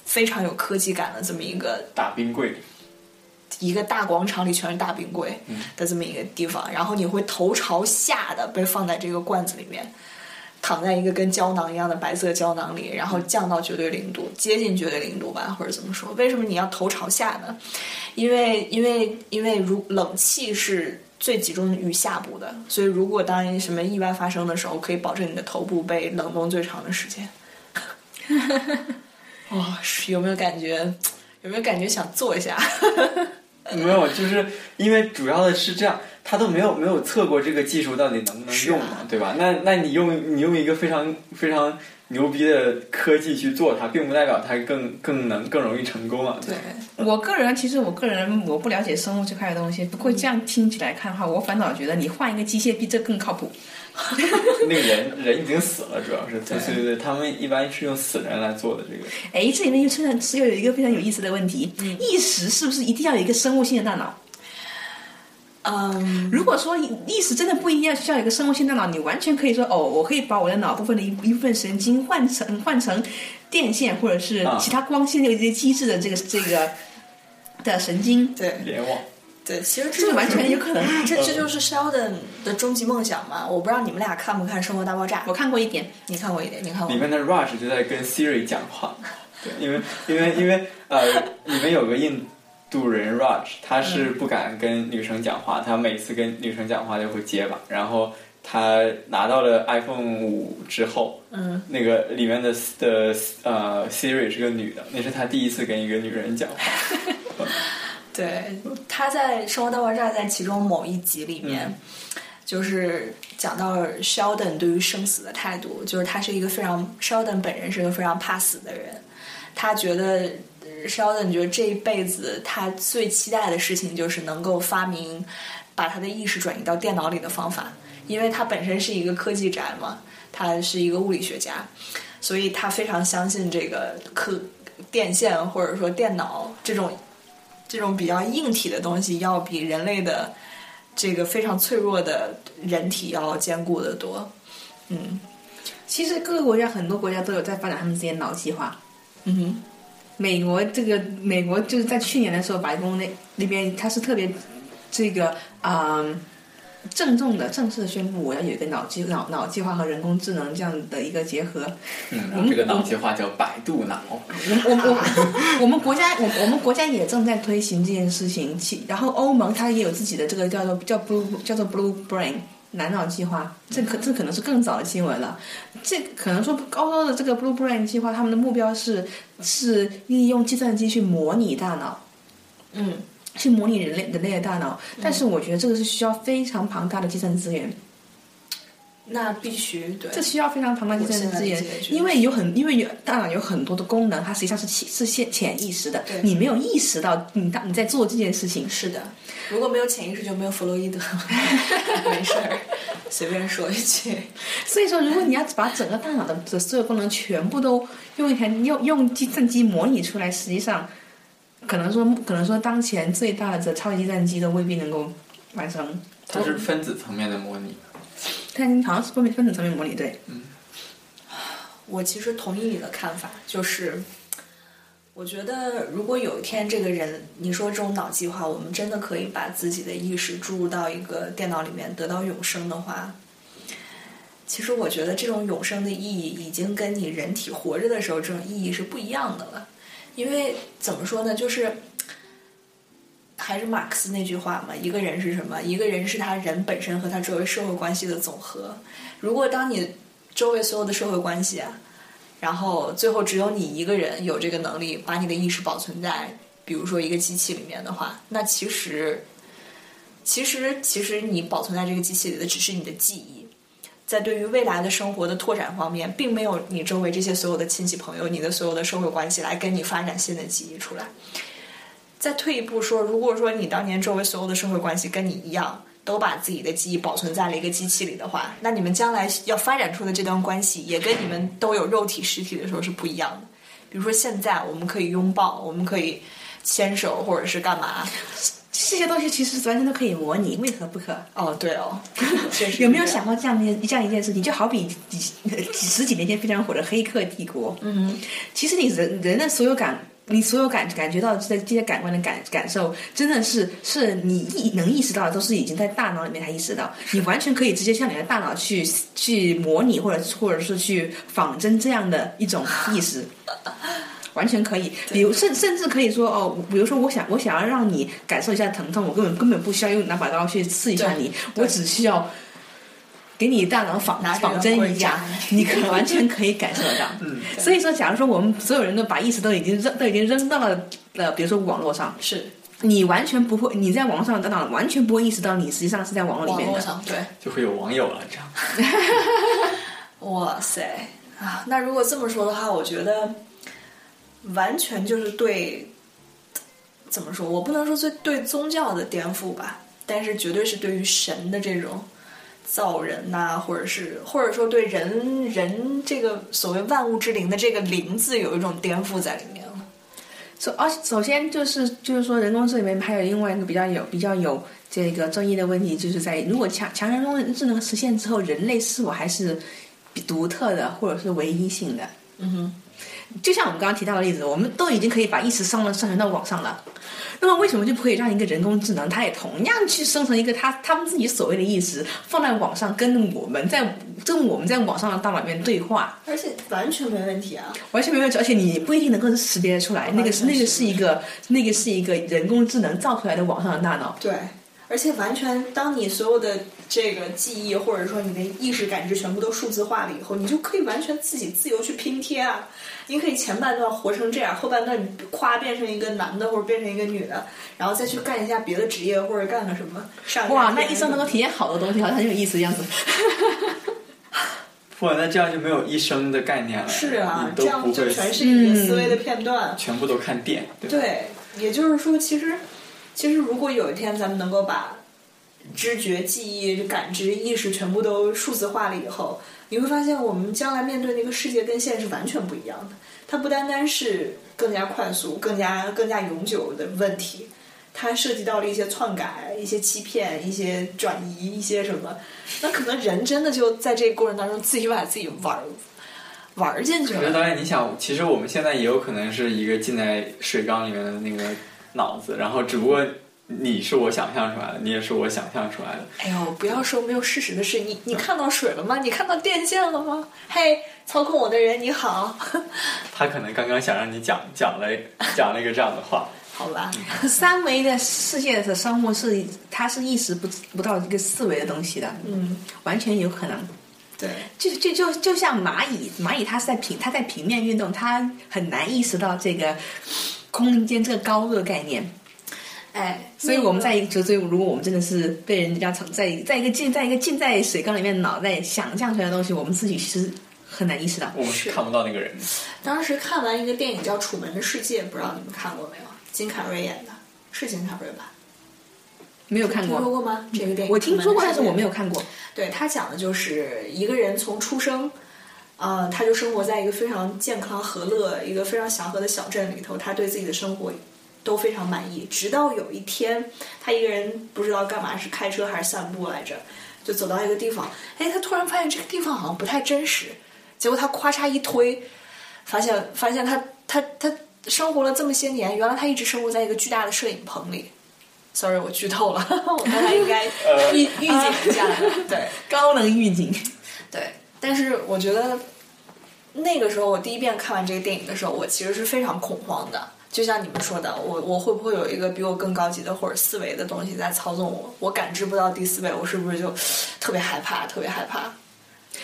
Speaker 3: 非常有科技感的这么一个
Speaker 4: 大冰柜，
Speaker 3: 一个大广场里全是大冰柜的这么一个地方，然后你会头朝下的被放在这个罐子里面，躺在一个跟胶囊一样的白色胶囊里，然后降到绝对零度，接近绝对零度吧，或者怎么说？为什么你要头朝下呢？因为因为因为如冷气是最集中于下部的，所以如果当什么意外发生的时候，可以保证你的头部被冷冻最长的时间。哇、是有没有感觉？有没有感觉想做一下？
Speaker 4: 没有，就是因为主要的是这样，他都没有没有测过这个技术到底能不能用嘛，对吧？那那你用你用一个非常非常牛逼的科技去做它，并不代表它更更能更容易成功啊。
Speaker 3: 对，
Speaker 5: 我个人其实我个人我不了解生物这块的东西，不过这样听起来看的话，我反倒觉得你换一个机械臂这更靠谱。
Speaker 4: 那个人人已经死了，主要是对对对，他们一般是用死人来做的这个。
Speaker 5: 哎，这里面又出现是又有一个非常有意思的问题：意识是不是一定要有一个生物性的大脑？
Speaker 3: 嗯，
Speaker 5: 如果说意识真的不一定要需要一个生物性大脑，你完全可以说哦，我可以把我的脑部分的一一部分神经换成换成电线或者是
Speaker 4: 啊
Speaker 5: 其他光线的一些机制的这个这个 的神经，
Speaker 3: 对
Speaker 4: 联网，
Speaker 3: 对，其实
Speaker 5: 这个完全有可能。
Speaker 3: 这这就是 Sheldon 的终极梦想嘛。我不知道你们俩看不看《生活大爆炸
Speaker 5: 我》？看过一点，
Speaker 3: 你看过一点，你看过
Speaker 4: 里面的 Rush 就在跟 Siri 讲话，对，因为因为因为呃，里面有个印度人 Rush，他是不敢跟女生讲话，他每次跟女生讲话就会结巴，然后他拿到了 iPhone 五之后，
Speaker 3: 嗯，
Speaker 4: 那个里面的的呃 Siri 是个女的，那是他第一次跟一个女人讲话，
Speaker 3: 对，他在《生活大爆炸》在其中某一集里面，就是讲到 Sheldon 对于生死的态度，就是他是一个非常 Sheldon 本人是个非常怕死的人，他觉得呃 Sheldon 觉得这一辈子他最期待的事情就是能够发明把他的意识转移到电脑里的方法，因为他本身是一个科技宅嘛，他是一个物理学家，所以他非常相信这个科电线或者说电脑这种这种比较硬体的东西，要比人类的这个非常脆弱的人体要坚固的多。嗯
Speaker 5: 其实各个国家很多国家都有在发展他们自己的脑计划。
Speaker 3: 嗯哼，
Speaker 5: 美国这个美国就是在去年的时候，白宫那那边他是特别这个啊、郑重的正式的宣布，我要有一个脑计脑脑计划和人工智能这样的一个结合。
Speaker 4: 嗯，这个脑计划叫百度脑，
Speaker 5: 我我我我们国家我我们国家也正在推行这件事情，其然后欧盟它也有自己的这个叫做叫 blue 叫做 blue brain 蓝脑计划，这可这可能是更早的新闻了。这可能说高高的这个 blue brain 计划，他们的目标是是利用计算机去模拟大脑，
Speaker 3: 嗯，
Speaker 5: 去模拟人类人类的大脑，但是我觉得这个是需要非常庞大的计算资源。
Speaker 3: 那必须对，
Speaker 5: 这需要非常庞大的计算资源因为有很因为有大脑有很多的功能，它实际上是潜是潜潜意识的，你没有意识到你当你在做这件事情。
Speaker 3: 是的。如果没有潜意识，就没有弗洛伊德。没事儿，随便说一句。
Speaker 5: 所以说，如果你要把整个大脑的的所有功能全部都用一台用用计算机模拟出来，实际上可能说可能说当前最大的超级计算机都未必能够完成。
Speaker 4: 它是分子层面的模拟。
Speaker 5: 但好像是分分子层面模拟，对，
Speaker 3: 我其实同意你的看法，就是我觉得如果有一天这个人，你说这种脑计划，我们真的可以把自己的意识注入到一个电脑里面得到永生的话，其实我觉得这种永生的意义已经跟你人体活着的时候这种意义是不一样的了。因为怎么说呢，就是还是马克思那句话嘛，一个人是什么？一个人是他人本身和他周围社会关系的总和。如果当你周围所有的社会关系啊，然后最后只有你一个人有这个能力把你的意识保存在，比如说一个机器里面的话，那其实，其实其实你保存在这个机器里的只是你的记忆，在对于未来的生活的拓展方面，并没有你周围这些所有的亲戚朋友、你的所有的社会关系来跟你发展新的记忆出来。再退一步说，如果说你当年周围所有的社会关系跟你一样，都把自己的记忆保存在了一个机器里的话，那你们将来要发展出的这段关系，也跟你们都有肉体实体的时候是不一样的。比如说现在我们可以拥抱，我们可以牵手，或者是干嘛？
Speaker 5: 这些东西其实完全都可以模拟，为何不可？
Speaker 3: 哦，对哦，
Speaker 5: 有没有想过这样的这样一件事情？就好比几几十几年前非常火的《黑客帝国》，
Speaker 3: 嗯
Speaker 5: 其实你人人的所有感，你所有感感觉到的这这些感官的感感受，真的是是你意能意识到的，都是已经在大脑里面才意识到。你完全可以直接向你的大脑去去模拟，或者或者是去仿真这样的一种意识。完全可以，比如甚甚至可以说哦，比如说我想我想要让你感受一下疼痛，我根本根本不需要用拿把刀去刺一下你，我只需要给你大脑仿仿真一下，你可完全可以感受得到。
Speaker 4: 嗯，
Speaker 5: 所以说，假如说我们所有人都把意识都已经扔都已经扔到了呃，比如说网络上，
Speaker 3: 是
Speaker 5: 你完全不会，你在网络上的大脑完全不会意识到你实际上是在网络里面的。
Speaker 3: 上对。
Speaker 4: 就会有网友了，这样。
Speaker 3: 哇塞啊！那如果这么说的话，我觉得完全就是对，怎么说？我不能说最对宗教的颠覆吧，但是绝对是对于神的这种造人呐、或者是或者说对人人这个所谓万物之灵的这个灵字有一种颠覆在里面了。
Speaker 5: 首而首先就是就是说人工智能里面还有另外一个比较有比较有这个争议的问题，就是在如果强强人工智能实现之后，人类是否还是比独特的或者是唯一性的？
Speaker 3: 嗯哼，
Speaker 5: 就像我们刚刚提到的例子，我们都已经可以把意识上了上传到网上了，那么为什么就不可以让一个人工智能，它也同样去生成一个它他们自己所谓的意识，放在网上跟我们在跟我们在网上的大脑里面对话，
Speaker 3: 而且完全没问题啊！
Speaker 5: 完全没问题，而且你不一定能够识别出来，那个是那个是一个那个是一个人工智能造出来的网上的大脑。
Speaker 3: 对，而且完全，当你所有的这个记忆或者说你的意识感知全部都数字化了以后，你就可以完全自己自由去拼贴啊！你可以前半段活成这样，后半段你夸变成一个男的或者变成一个女的，然后再去干一下别的职业或者干个什么上
Speaker 5: 哇，那
Speaker 3: 天
Speaker 5: 一生能够体验好的东西，好像很有意思的样子。
Speaker 4: 哇，那这样就没有一生的概念了。
Speaker 3: 是啊，这样就全是一个思维的片段。
Speaker 4: 全部都看电，对？
Speaker 3: 对，也就是说，其实，其实如果有一天咱们能够把知觉、记忆、感知、意识全部都数字化了以后，你会发现我们将来面对那个世界跟现实完全不一样的。它不单单是更加快速、更加更加永久的问题，它涉及到了一些篡改、一些欺骗、一些转移、一些什么。那可能人真的就在这个过程当中自己把自己玩玩进去了。
Speaker 4: 可是当然，你想，其实我们现在也有可能是一个浸在水缸里面的那个脑子，然后只不过你是我想象出来的，你也是我想象出来的。
Speaker 3: 哎呦，不要说没有事实的事，你你看到水了吗？你看到电线了吗？嘿，操控我的人你好，
Speaker 4: 他可能刚刚想让你讲讲了讲了一个这样的话，
Speaker 3: 好吧，
Speaker 5: 三维的世界的生物是它是意识不不到一个四维的东西的，
Speaker 3: 嗯，
Speaker 5: 完全有可能。
Speaker 3: 对，
Speaker 5: 就就就就像蚂蚁，蚂蚁它是在平它在平面运动，它很难意识到这个空间这个高度的概念。
Speaker 3: 哎，
Speaker 5: 所以我们在一个就所以如果我们真的是被人家藏在在一个浸在一个浸在水缸里面的脑袋想象出来的东西，我们自己其实很难意识到。
Speaker 4: 我们是看不到那个人的。
Speaker 3: 当时看完一个电影叫《楚门的世界》，不知道你们看过没有？金凯瑞演的，是金凯瑞吧？
Speaker 5: 没有看过
Speaker 3: 听说
Speaker 5: 过，
Speaker 3: 吗？这个电影
Speaker 5: 我听说过，但是我没
Speaker 3: 有。
Speaker 5: 有看过。
Speaker 3: 对他讲的就是一个人从出生，呃，他就生活在一个非常健康和乐、一个非常祥和的小镇里头，他对自己的生活都非常满意。直到有一天，他一个人不知道干嘛，是开车还是散步来着，就走到一个地方，哎，他突然发现这个地方好像不太真实。结果他咔嚓一推，发现发现他他他生活了这么些年，原来他一直生活在一个巨大的摄影棚里。Sorry，我剧透了，我刚才应该预预警一下，对。
Speaker 5: 高能预警。
Speaker 3: 对，但是我觉得那个时候我第一遍看完这个电影的时候，我其实是非常恐慌的。就像你们说的，我我会不会有一个比我更高级的或者四维的东西在操纵我？我感知不到第四维，我是不是就特别害怕？特别害怕？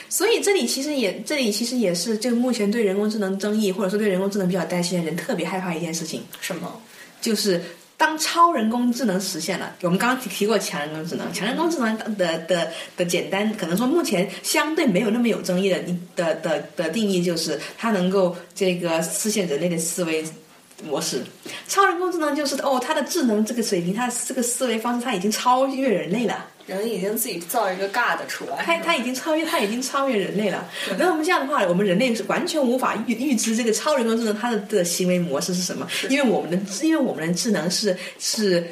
Speaker 5: 所以这里其实也，这里其实也是这个目前对人工智能争议，或者说对人工智能比较担心的人特别害怕一件事情，
Speaker 3: 什么？
Speaker 5: 就是当超人工智能实现了，我们刚刚提提过强人工智能，强人工智能的的的简单，可能说目前相对没有那么有争议的的的的定义就是它能够这个实现人类的思维模式。超人工智能就是哦，它的智能这个水平，它这个思维方式，它已经超越人类了。
Speaker 3: 人已经自己造一个 God 出来，
Speaker 5: 它它已经超越，它已经超越人类了。那我们这样的话，我们人类是完全无法预预知这个超人工智能它的的行为模式是什么，因为我们的因为我们的智能是是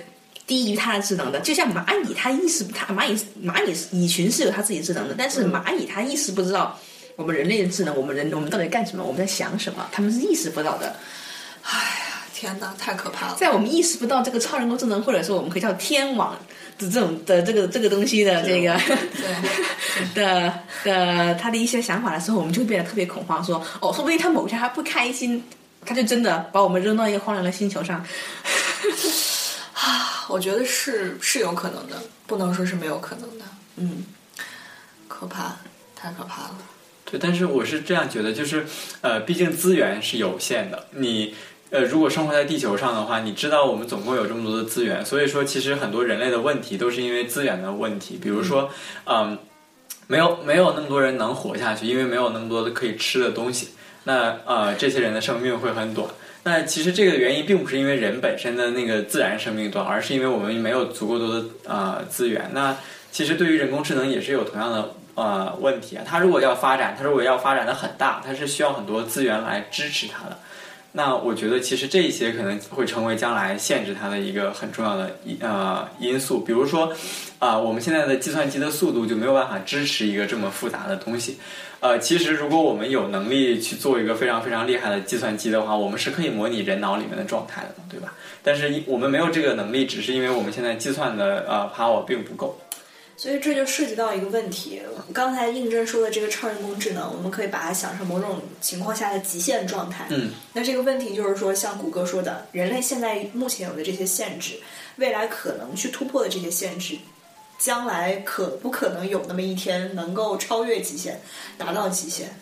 Speaker 5: 低于它的智能的。就像蚂蚁，它意识它蚂蚁蚂蚁蚁群是有它自己智能的，但是蚂蚁它意识不知道我们人类的智能，我们人我们到底干什么，我们在想什么，他们是意识不到的。
Speaker 3: 哎呀，天哪，太可怕了！
Speaker 5: 在我们意识不到这个超人工智能，或者说我们可以叫天网。的这种的这个这个东西的这个 的的他的一些想法的时候，我们就会变得特别恐慌，说哦，说不定他某天还不开心，他就真的把我们扔到一个荒凉的星球上。
Speaker 3: 啊，我觉得是是有可能的，不能说是没有可能的。嗯，可怕，太可怕了。
Speaker 4: 对，但是我是这样觉得，就是呃，毕竟资源是有限的，你。呃，如果生活在地球上的话，你知道我们总共有这么多的资源，所以说其实很多人类的问题都是因为资源的问题。比如说，嗯，没有没有那么多人能活下去，因为没有那么多的可以吃的东西。那呃，这些人的生命会很短。那其实这个原因并不是因为人本身的那个自然生命短，而是因为我们没有足够多的呃资源。那其实对于人工智能也是有同样的呃问题啊。它如果要发展，它如果要发展的很大，它是需要很多资源来支持它的。那我觉得，其实这一些可能会成为将来限制它的一个很重要的呃因素。比如说，啊，我们现在的计算机的速度就没有办法支持一个这么复杂的东西。呃，其实如果我们有能力去做一个非常非常厉害的计算机的话，我们是可以模拟人脑里面的状态的，对吧？但是我们没有这个能力，只是因为我们现在计算的呃 power 并不够。
Speaker 3: 所以这就涉及到一个问题，刚才应真说的这个超人工智能，我们可以把它想成某种情况下的极限状态。
Speaker 4: 嗯，
Speaker 3: 那这个问题就是说，像谷歌说的，人类现在目前有的这些限制，未来可能去突破的这些限制，将来可不可能有那么一天能够超越极限，达到极限？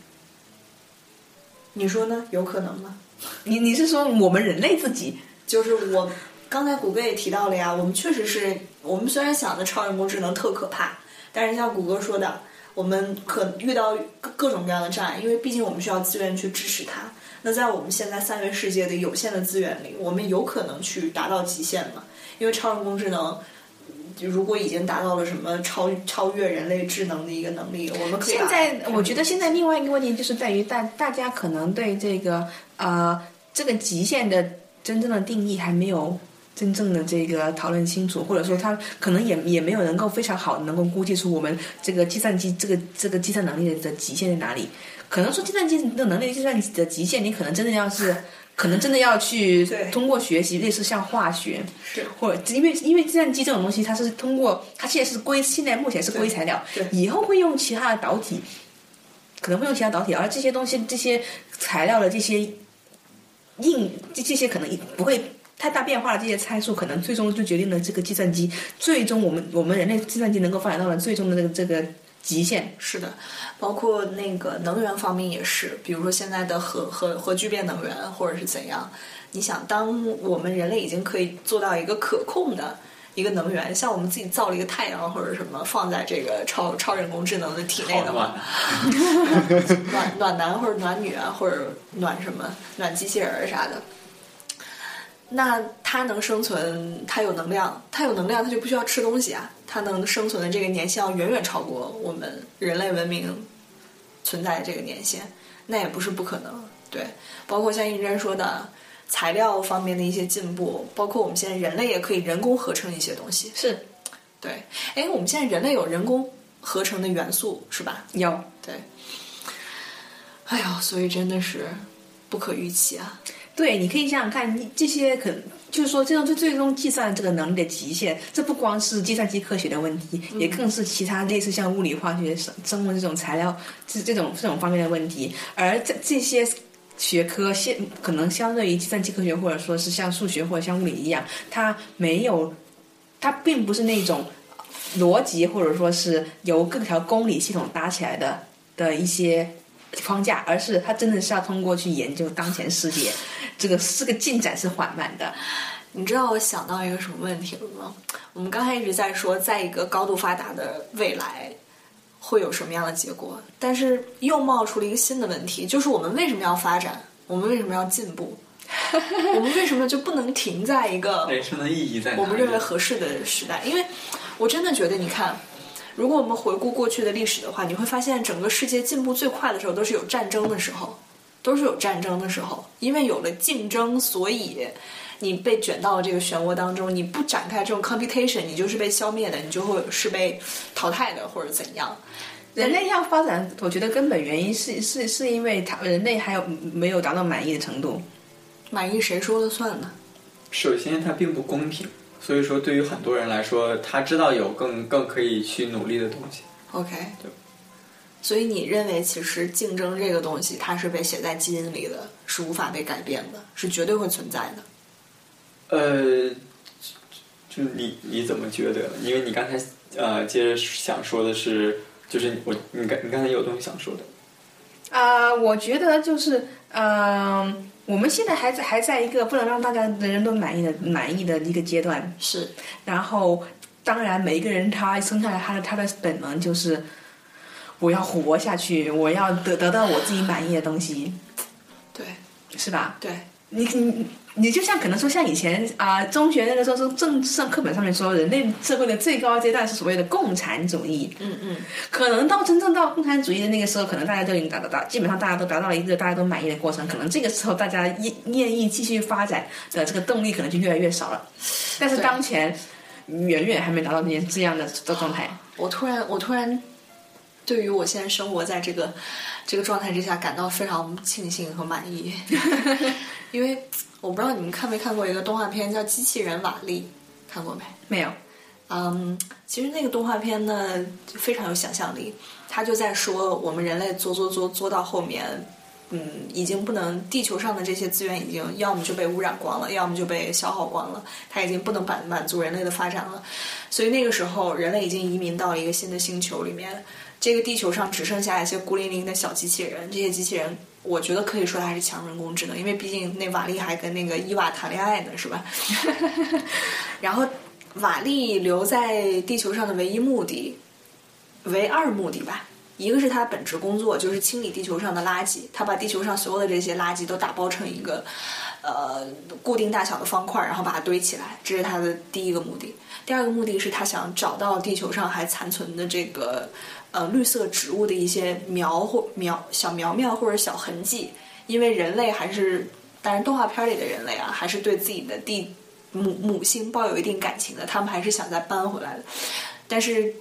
Speaker 3: 你说呢？有可能吗？
Speaker 5: 你你是说我们人类自己？
Speaker 3: 就是我。刚才谷歌也提到了呀，我们确实是我们虽然想的超人工智能特可怕，但是像谷歌说的，我们可遇到各各种各样的障碍，因为毕竟我们需要资源去支持它。那在我们现在三维世界的有限的资源里，我们有可能去达到极限吗？因为超人工智能如果已经达到了什么超超越人类智能的一个能力，我们可以
Speaker 5: 现在我觉得现在另外一个问题就是在于大大家可能对这个呃这个极限的真正的定义还没有。真正的这个讨论清楚，或者说他可能也也没有能够非常好能够估计出我们这个计算机这个这个计算能力的极限在哪里。可能说计算机的能力、计算的极限，你可能真的要是，可能真的要去 通过学习，类似像化学，
Speaker 3: 对
Speaker 5: 或者因为因为计算机这种东西，它是通过它现在是硅，现在目前是硅材料，以后会用其他的导体，可能会用其他导体，而这些东西这些材料的这些硬这这些可能不会。太大变化的这些参数，可能最终就决定了这个计算机最终我们我们人类计算机能够发展到了最终的这个这个极限。
Speaker 3: 是的，包括那个能源方面也是，比如说现在的核核核聚变能源或者是怎样。你想，当我们人类已经可以做到一个可控的一个能源，像我们自己造了一个太阳或者什么放在这个超超人工智能的体内的话，暖 暖男或者暖女啊，或者暖什么暖机器人啥的。那它能生存，它有能量，它有能量，它就不需要吃东西啊。它能生存的这个年限要远远超过我们人类文明存在的这个年限，那也不是不可能。对，包括像应真说的，材料方面的一些进步，包括我们现在人类也可以人工合成一些东西。
Speaker 5: 是
Speaker 3: 对，哎，我们现在人类有人工合成的元素是吧？
Speaker 5: 有。
Speaker 3: 对。哎呦，所以真的是不可预期啊！
Speaker 5: 对，你可以想想看，你这些可就是说，这种最最终计算这个能力的极限，这不光是计算机科学的问题，也更是其他类似像物理、化学、生生物这种材料这这种这种方面的问题。而这这些学科现可能相对于计算机科学，或者说是像数学或者像物理一样，它没有，它并不是那种逻辑或者说是由各条公理系统搭起来的的一些。框架，而是它真的是要通过去研究当前世界，这个这个进展是缓慢的。
Speaker 3: 你知道我想到一个什么问题了吗？我们刚才一直在说，在一个高度发达的未来会有什么样的结果，但是又冒出了一个新的问题，就是我们为什么要发展？我们为什么要进步？我们为什么就不能停在一个
Speaker 4: 人生的意义在哪？
Speaker 3: 我们认为合适的时代？因为我真的觉得，你看。如果我们回顾过去的历史的话，你会发现整个世界进步最快的时候都是有战争的时候，都是有战争的时候。因为有了竞争，所以你被卷到了这个漩涡当中。你不展开这种 computation，你就是被消灭的，你就会是被淘汰的，或者怎样。
Speaker 5: 人类要发展，我觉得根本原因是是是因为他人类还有没有达到满意的程度。
Speaker 3: 满意谁说了算呢？
Speaker 4: 首先，它并不公平。所以说，对于很多人来说，他知道有更更可以去努力的东西。
Speaker 3: OK，
Speaker 4: 对。
Speaker 3: 所以你认为，其实竞争这个东西，它是被写在基因里的，是无法被改变的，是绝对会存在的。
Speaker 4: 呃，就是你你怎么觉得？因为你刚才呃，接着想说的是，就是我你刚你刚才有东西想说的。
Speaker 5: 啊、我觉得就是，嗯、我们现在还在还在一个不能让大家人人都满意的满意的一个阶段。
Speaker 3: 是，
Speaker 5: 然后，当然每一个人他生下来他的他的本能就是，我要活下去，我要得得到我自己满意的东西，
Speaker 3: 对
Speaker 5: 是吧？
Speaker 3: 对，
Speaker 5: 你你你就像可能说像以前啊、中学那个时候是政治上课本上面说，人类社会的最高阶段是所谓的共产主义。
Speaker 3: 嗯嗯，
Speaker 5: 可能到真正到共产主义的那个时候，可能大家都已经达到达，基本上大家都达到了一个大家都满意的过程。可能这个时候大家愿愿意继续发展的这个动力可能就越来越少了。但是当前远远还没达到那些这样的的状态。
Speaker 3: 我突然我突然对于我现在生活在这个这个状态之下感到非常庆幸和满意，因为我不知道你们看没看过一个动画片叫《机器人瓦力》，看过没？
Speaker 5: 没有，
Speaker 3: 嗯，其实那个动画片呢非常有想象力，他就在说我们人类作作作作到后面，嗯，已经不能，地球上的这些资源已经要么就被污染光了，要么就被消耗光了，它已经不能满满足人类的发展了，所以那个时候人类已经移民到了一个新的星球里面，这个地球上只剩下一些孤零零的小机器人，这些机器人。我觉得可以说它是强人工智能，因为毕竟那瓦力还跟那个伊娃谈恋爱呢，是吧？然后瓦力留在地球上的唯一目的，唯二目的吧，一个是他本职工作就是清理地球上的垃圾，他把地球上所有的这些垃圾都打包成一个呃固定大小的方块，然后把它堆起来，这是他的第一个目的。第二个目的是他想找到地球上还残存的这个呃绿色植物的一些苗或苗小苗苗或者小痕迹，因为人类还是，当然动画片里的人类啊，还是对自己的地母母星抱有一定感情的，他们还是想再搬回来的。但是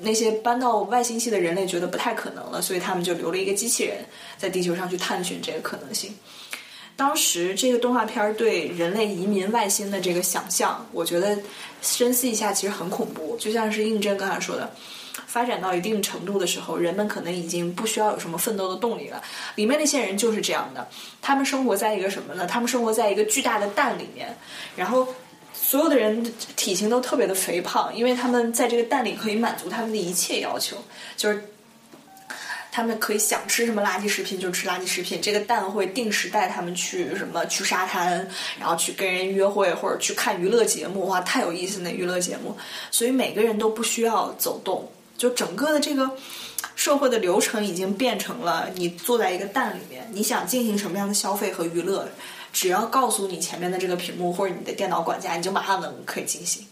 Speaker 3: 那些搬到外星系的人类觉得不太可能了，所以他们就留了一个机器人在地球上去探寻这个可能性。当时这个动画片对人类移民外星的这个想象，我觉得深思一下其实很恐怖，就像是应真刚才说的。发展到一定程度的时候，人们可能已经不需要有什么奋斗的动力了。里面那些人就是这样的，他们生活在一个什么呢？他们生活在一个巨大的蛋里面，然后所有的人体型都特别的肥胖，因为他们在这个蛋里可以满足他们的一切要求，就是他们可以想吃什么垃圾食品就吃垃圾食品。这个蛋会定时带他们去什么去沙滩，然后去跟人约会或者去看娱乐节目，哇，太有意思那娱乐节目。所以每个人都不需要走动，就整个的这个社会的流程已经变成了你坐在一个蛋里面，你想进行什么样的消费和娱乐，只要告诉你前面的这个屏幕或者你的电脑管家，你就马上能可以进行。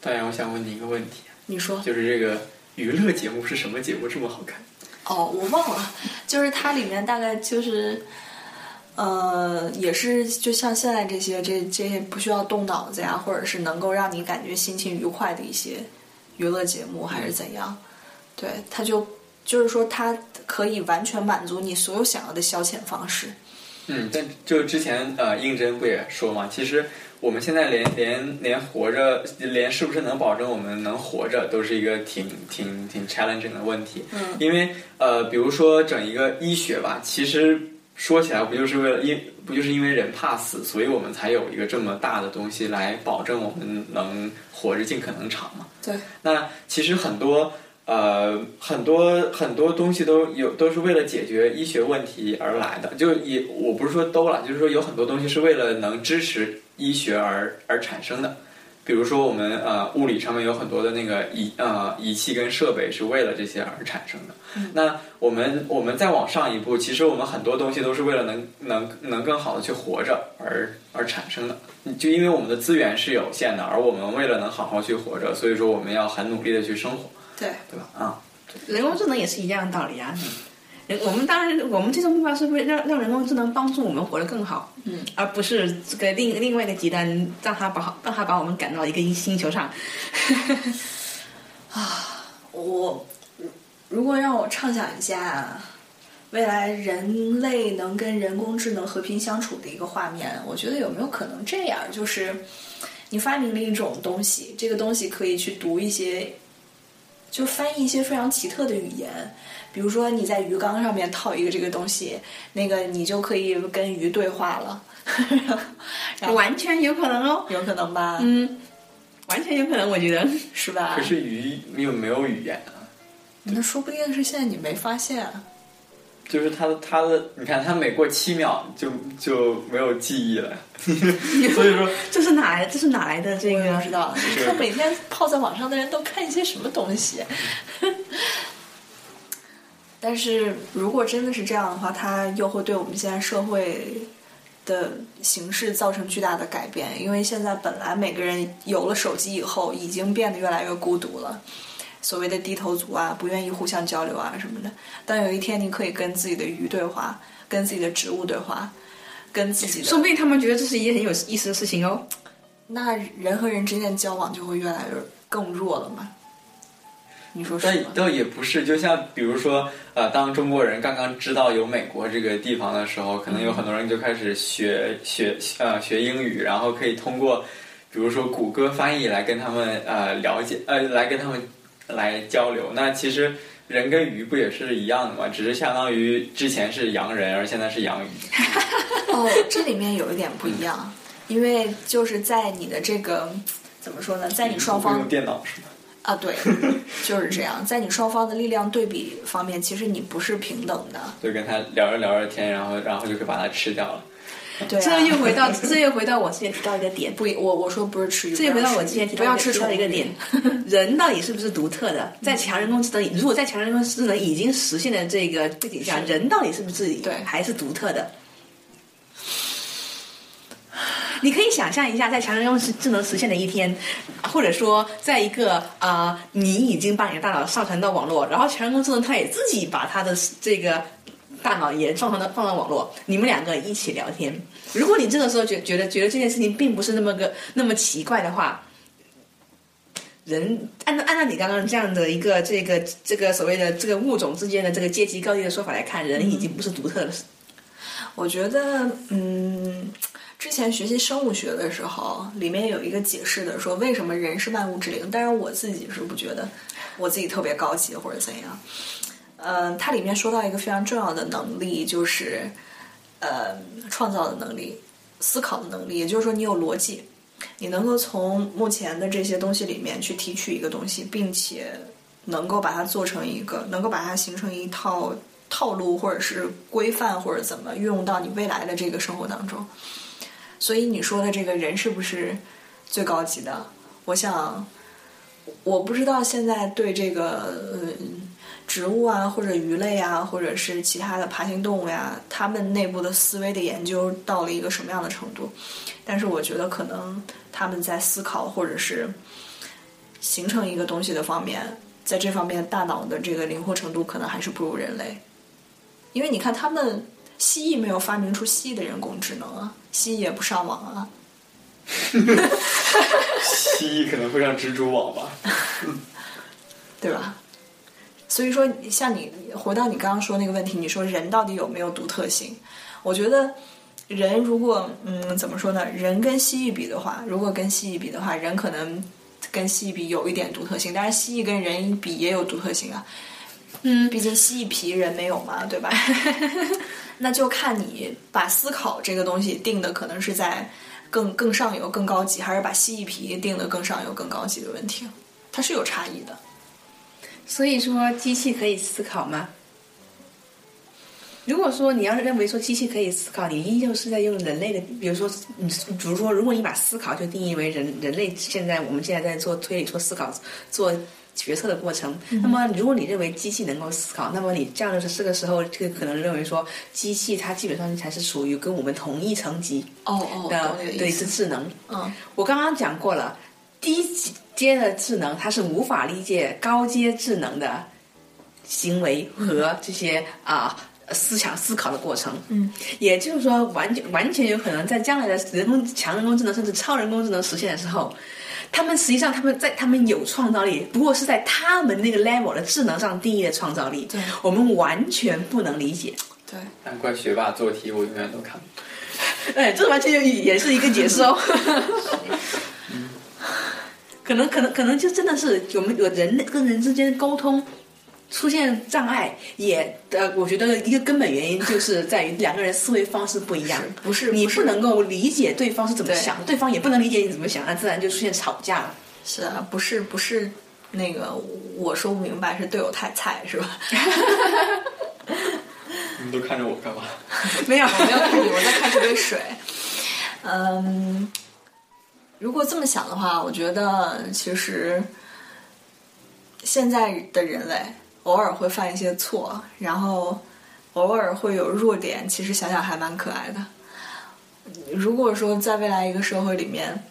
Speaker 4: 导演，我想问你一个问题，
Speaker 3: 你说
Speaker 4: 就是这个娱乐节目是什么节目这么好看？
Speaker 3: 哦，我忘了，就是它里面大概就是，呃，也是就像现在这些这这些不需要动脑子呀，或者是能够让你感觉心情愉快的一些娱乐节目，还是怎样？对，它就就是说，它可以完全满足你所有想要的消遣方式。
Speaker 4: 嗯，但就之前呃，应真不也说嘛，其实我们现在连连连活着，连是不是能保证我们能活着，都是一个挺挺挺 challenging 的问题。
Speaker 3: 嗯，
Speaker 4: 因为呃，比如说整一个医学吧，其实说起来不就是为了因不就是因为人怕死，所以我们才有一个这么大的东西来保证我们能活着尽可能长嘛。
Speaker 3: 对，
Speaker 4: 那其实很多。呃，很多很多东西都有都是为了解决医学问题而来的，就也我不是说都了，就是说有很多东西是为了能支持医学而而产生的，比如说我们呃物理上面有很多的那个仪呃仪器跟设备是为了这些而产生的。那我们我们再往上一步，其实我们很多东西都是为了能能能更好的去活着而而产生的，就因为我们的资源是有限的，而我们为了能好好去活着，所以说我们要很努力的去生活。
Speaker 3: 对，
Speaker 4: 对吧？啊，
Speaker 5: 人工智能也是一样的道理啊。人我们当然，我们最终目标是为让让人工智能帮助我们活得更好，
Speaker 3: 嗯，
Speaker 5: 而不是这个另另外一个极端，让它把让它把我们赶到一个星球上。
Speaker 3: 啊我如果让我畅想一下未来人类能跟人工智能和平相处的一个画面，我觉得有没有可能这样？就是你发明了一种东西，这个东西可以去读一些，就翻译一些非常奇特的语言。比如说你在鱼缸上面套一个这个东西，那个你就可以跟鱼对话了。
Speaker 5: 完全有可能哦，
Speaker 3: 有可能吧？
Speaker 5: 嗯，完全有可能，我觉得。
Speaker 3: 是吧？
Speaker 4: 可是鱼又没有语言啊，
Speaker 3: 那说不定是现在你没发现。
Speaker 4: 就是他的他的，你看他每过七秒就就没有记忆了，所以说
Speaker 5: 这是哪来？这是哪来的这个
Speaker 3: 不？知道，你看每天泡在网上的人都看一些什么东西。但是如果真的是这样的话，他又会对我们现在社会的形式造成巨大的改变。因为现在本来每个人有了手机以后，已经变得越来越孤独了。所谓的低头族啊，不愿意互相交流啊什么的。当有一天你可以跟自己的鱼对话，跟自己的植物对话，跟自己的
Speaker 5: 说不定他们觉得这是一件很有意思的事情哦。
Speaker 3: 那人和人之间的交往就会越来越更弱了嘛？你说是吗？
Speaker 4: 但倒也不是，就像比如说，呃，当中国人刚刚知道有美国这个地方的时候，可能有很多人就开始学学呃学英语，然后可以通过比如说谷歌翻译来跟他们呃了解呃来跟他们来交流。那其实人跟鱼不也是一样的吗？只是相当于之前是洋人，而现在是洋鱼。
Speaker 3: 哦，这里面有一点不一样，因为就是在你的这个怎么说呢，在你双方
Speaker 4: 用电脑是吗？
Speaker 3: 啊，对，就是这样，在你双方的力量对比方面，其实你不是平等的。
Speaker 4: 就跟他聊着聊着天，然后然后就可以把它吃掉了。
Speaker 3: 对、啊，
Speaker 5: 这又回到这又回到我之前提到一个点，
Speaker 3: 不，我我说不是吃鱼，
Speaker 5: 这又回到我之前提到
Speaker 3: 不要吃
Speaker 5: 提到
Speaker 3: 宠物
Speaker 5: 一个点，人到底是不是独特的？在强人工智能，如果在强人工智能已经实现的这个背景下，人到底是不是
Speaker 3: 对。
Speaker 5: 还是独特的？你可以想象一下，在强人工智能实现的一天，或者说，在一个啊、你已经把你的大脑上传到网络，然后强人工智能它也自己把它的这个大脑也上传到放到网络，你们两个一起聊天。如果你这个时候觉觉得觉得这件事情并不是那么个那么奇怪的话，人按照按照你刚刚这样的一个这个这个所谓的这个物种之间的这个阶级高低的说法来看，人已经不是独特的。
Speaker 3: 我觉得，嗯，之前学习生物学的时候，里面有一个解释的，说为什么人是万物之灵。当然，我自己是不觉得我自己特别高级或者怎样。嗯、它里面说到一个非常重要的能力，就是呃创造的能力、思考的能力，也就是说你有逻辑，你能够从目前的这些东西里面去提取一个东西，并且能够把它做成一个，能够把它形成一套套路或者是规范或者怎么运用到你未来的这个生活当中。所以你说的这个人是不是最高级的？我想，我不知道现在对这个呃植物啊，或者鱼类啊，或者是其他的爬行动物呀，它们内部的思维的研究到了一个什么样的程度？但是我觉得可能他们在思考或者是形成一个东西的方面，在这方面大脑的这个灵活程度可能还是不如人类，因为你看他们蜥蜴没有发明出蜥蜴的人工智能啊，蜥蜴也不上网啊。
Speaker 4: 蜥蜴可能会上蜘蛛网吧？
Speaker 3: 对吧？所以说，像你回到你刚刚说那个问题，你说人到底有没有独特性？我觉得人如果嗯怎么说呢？人跟蜥蜴比的话，如果跟蜥蜴比的话，人可能跟蜥蜴比有一点独特性，但是蜥蜴跟人比也有独特性啊。嗯，毕竟蜥蜴皮人没有嘛，对吧？那就看你把思考这个东西定的可能是在更更上游、更高级，还是把蜥蜴皮定的更上游、更高级的问题，它是有差异的。
Speaker 5: 所以说，机器可以思考吗？如果说你要是认为说机器可以思考，你依旧是在用人类的，比如说，你比如说，如果你把思考就定义为人人类现在我们现在在做推理、做思考、做决策的过程，那么如果你认为机器能够思考，那么你这样的是这个时候就可能认为说，机器它基本上才是属于跟我们同一层级
Speaker 3: 哦哦，
Speaker 5: 的
Speaker 3: 懂你的
Speaker 5: 的一
Speaker 3: 意思
Speaker 5: 次智能。
Speaker 3: 嗯，
Speaker 5: 我刚刚讲过了，低阶的智能它是无法理解高阶智能的行为和这些啊、思想思考的过程。
Speaker 3: 嗯，
Speaker 5: 也就是说，完全完全有可能在将来的人工强人工智能甚至超人工智能实现的时候，他们实际上他们在他们有创造力，不过是在他们那个 level 的智能上定义的创造力，
Speaker 3: 对
Speaker 5: 我们完全不能理解。
Speaker 3: 对，
Speaker 4: 难怪学霸做题我永远都看不懂。
Speaker 5: 哎，这完全也是一个解释哦。可能可能可能就真的是我们有人跟人之间沟通出现障碍，也呃，我觉得一个根本原因就是在于两个人思维方式不一样，
Speaker 3: 不是不是
Speaker 5: 你不能够理解对方是怎么
Speaker 3: 对
Speaker 5: 想，对方也不能理解你怎么想，那自然就出现吵架了。
Speaker 3: 是啊，不是不是那个我说不明白，是队友太菜是吧？
Speaker 4: 你们都看着我干嘛？
Speaker 5: 没有
Speaker 3: 我没有看你，我在看这杯水。嗯，如果这么想的话，我觉得其实现在的人类偶尔会犯一些错，然后偶尔会有弱点，其实想想还蛮可爱的。如果说在未来一个社会里面，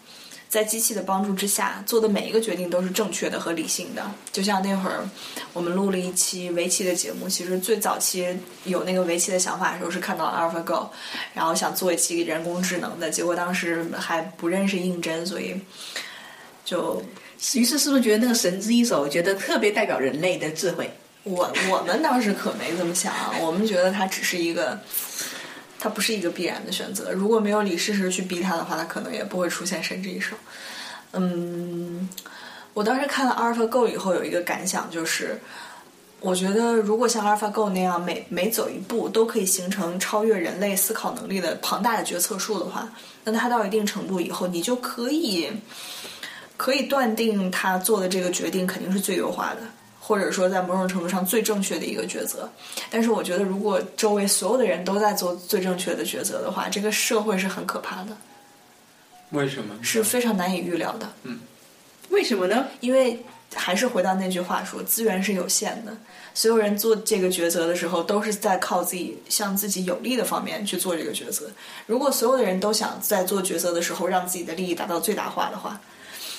Speaker 3: 在机器的帮助之下做的每一个决定都是正确的和理性的，就像那会儿我们录了一期围棋的节目，其实最早期有那个围棋的想法的时候是看到了 AlphaGo，然后想做一期人工智能的，结果当时还不认识应真，所以就
Speaker 5: 于是是不是觉得那个神之一手，觉得特别代表人类的智慧？
Speaker 3: 我我们当时可没这么想啊，我们觉得它只是一个，它不是一个必然的选择。如果没有李世石去逼他的话，他可能也不会出现神之一手。嗯，我当时看了 AlphaGo 以后有一个感想，就是我觉得如果像 AlphaGo 那样每每走一步都可以形成超越人类思考能力的庞大的决策树的话，那它到一定程度以后，你就可以可以断定他做的这个决定肯定是最优化的。或者说在某种程度上最正确的一个抉择。但是我觉得，如果周围所有的人都在做最正确的抉择的话，这个社会是很可怕的，
Speaker 4: 为什么？
Speaker 3: 是非常难以预料的。
Speaker 5: 嗯为什么呢？
Speaker 3: 因为还是回到那句话说，资源是有限的，所有人做这个抉择的时候，都是在靠自己向自己有利的方面去做这个抉择。如果所有的人都想在做抉择的时候让自己的利益达到最大化的话，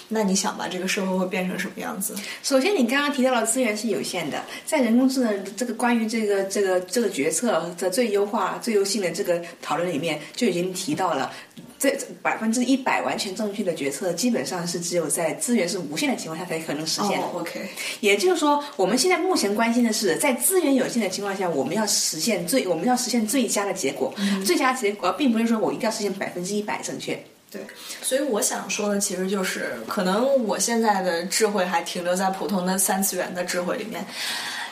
Speaker 3: 那你想吧，这个社会会变成什么样子？
Speaker 5: 首先，你刚刚提到的资源是有限的，在人工智能这个关于这个这个这个决策的最优化、最优性的这个讨论里面，就已经提到了，这百分之一百完全正确的决策，基本上是只有在资源是无限的情况下才可能实现。
Speaker 3: 哦，OK，
Speaker 5: 也就是说，我们现在目前关心的是，在资源有限的情况下，我们要实现最我们要实现最佳的结果。最佳结果并不是说我一定要实现百分之一百正确。
Speaker 3: 对，所以我想说的其实就是，可能我现在的智慧还停留在普通的三次元的智慧里面，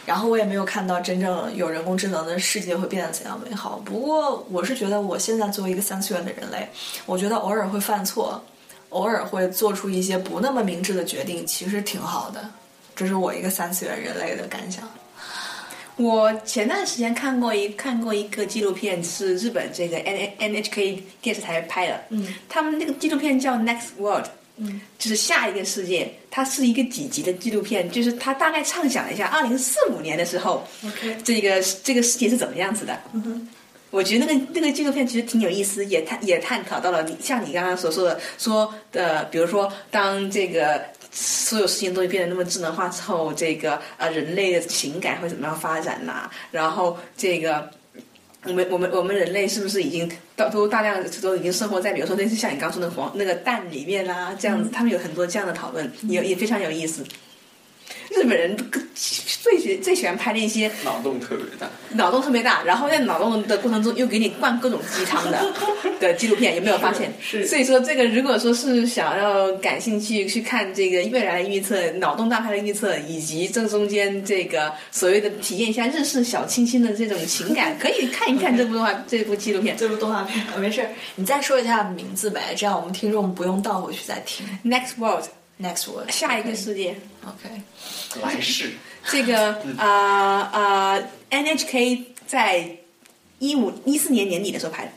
Speaker 3: 然后我也没有看到真正有人工智能的世界会变得怎样美好。不过，我是觉得我现在作为一个三次元的人类，我觉得偶尔会犯错，偶尔会做出一些不那么明智的决定，其实挺好的。这是我一个三次元人类的感想。
Speaker 5: 我前段时间看过一看过一个纪录片，是日本这个 N N H K 电视台拍的。
Speaker 3: 嗯，
Speaker 5: 他们那个纪录片叫《Next World》，
Speaker 3: 嗯，
Speaker 5: 就是下一个世界。它是一个几集的纪录片，就是它大概畅想了一下二零四五年的时候
Speaker 3: OK
Speaker 5: 这个这个世界是怎么样子的。
Speaker 3: 嗯哼，
Speaker 5: 我觉得那个那个纪录片其实挺有意思，也探也探讨到了你像你刚刚所说的，说的，比如说当这个所有事情都会变得那么智能化之后，这个呃人类的情感会怎么样发展呐、然后这个我们我们我们人类是不是已经都都大量都已经生活在比如说类似像你刚说的黄那个蛋里面啦、这样子，他们有很多这样的讨论，也也非常有意思。日本人最喜最喜欢拍那些
Speaker 4: 脑洞特别大。
Speaker 5: 脑洞特别大，然后在脑洞的过程中又给你灌各种鸡汤的 的纪录片，有没有发现？
Speaker 4: 是
Speaker 5: 所以说这个如果说是想要感兴趣去看这个未来的预测、脑洞大开的预测，以及这中间这个所谓的体验一下日式小清新的这种情感，可以看一看这部动画这部纪录片。
Speaker 3: 这部动画片没事儿，你再说一下名字呗，这样我们听众不用倒回去再听。
Speaker 5: Next World，
Speaker 3: Next word，
Speaker 5: 下一个世界。
Speaker 3: OK，
Speaker 4: 来世，
Speaker 5: 这个啊啊、NHK 在一五一四年年底的时候拍的。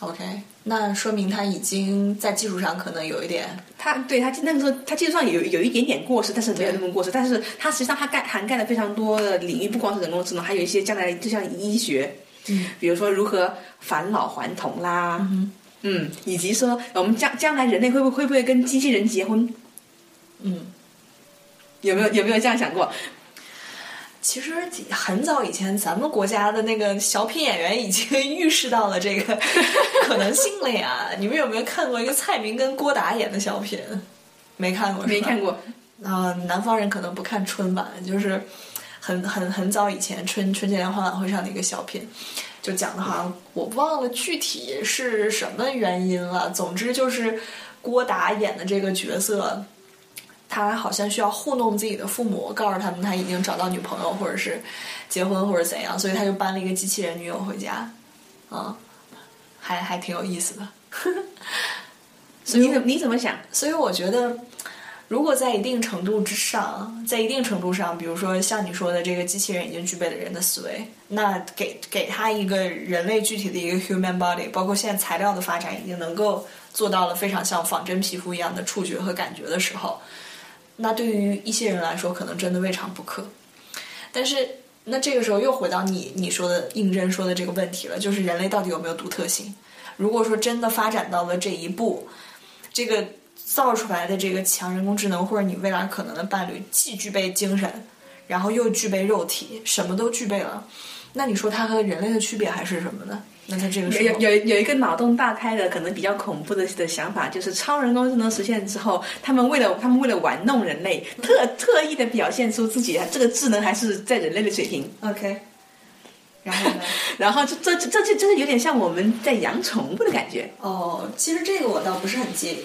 Speaker 3: OK，那说明他已经在技术上可能有一点
Speaker 5: 他对他那个时候，他技术上有有一点点过时，但是没有那么过时。但是它实际上它盖涵盖了非常多的领域，不光是人工智能，还有一些将来就像医学，
Speaker 3: 嗯，
Speaker 5: 比如说如何返老还童啦，嗯以及说我们将将来人类会不会会不会跟机器人结婚？
Speaker 3: 嗯。
Speaker 5: 有没有有没有这样想过？
Speaker 3: 其实很早以前，咱们国家的那个小品演员已经 预示到了这个可能性了呀。你们有没有看过一个蔡明跟郭达演的小品？没看过，
Speaker 5: 没看。过，
Speaker 3: 啊、南方人可能不看春晚，就是很很很早以前春春节联欢晚会上的一个小品，就讲的好像我忘了具体是什么原因了。总之就是郭达演的这个角色，他好像需要糊弄自己的父母，告诉他们他已经找到女朋友，或者是结婚或者怎样，所以他就搬了一个机器人女友回家，啊、还还挺有意思的。
Speaker 5: 你怎你怎么想？
Speaker 3: 所以我觉得，如果在一定程度之上，在一定程度上，比如说像你说的，这个机器人已经具备了人的思维，那给给他一个人类具体的一个 human body，包括现在材料的发展已经能够做到了非常像仿真皮肤一样的触觉和感觉的时候，那对于一些人来说，可能真的未尝不可。但是，那这个时候又回到你你说的应真说的这个问题了，就是人类到底有没有独特性？如果说真的发展到了这一步，这个造出来的这个强人工智能，或者你未来可能的伴侣，既具备精神，然后又具备肉体，什么都具备了，那你说它和人类的区别还是什么呢？那它这个
Speaker 5: 有有有一个脑洞大开的，可能比较恐怖的的想法，就是超人工智能实现之后，他们为了他们为了玩弄人类，特特意的表现出自己这个智能还是在人类的水平
Speaker 3: ，OK，然后呢？
Speaker 5: 然后这这这这这就是有点像我们在养宠物的感觉。
Speaker 3: 哦，其实这个我倒不是很介意，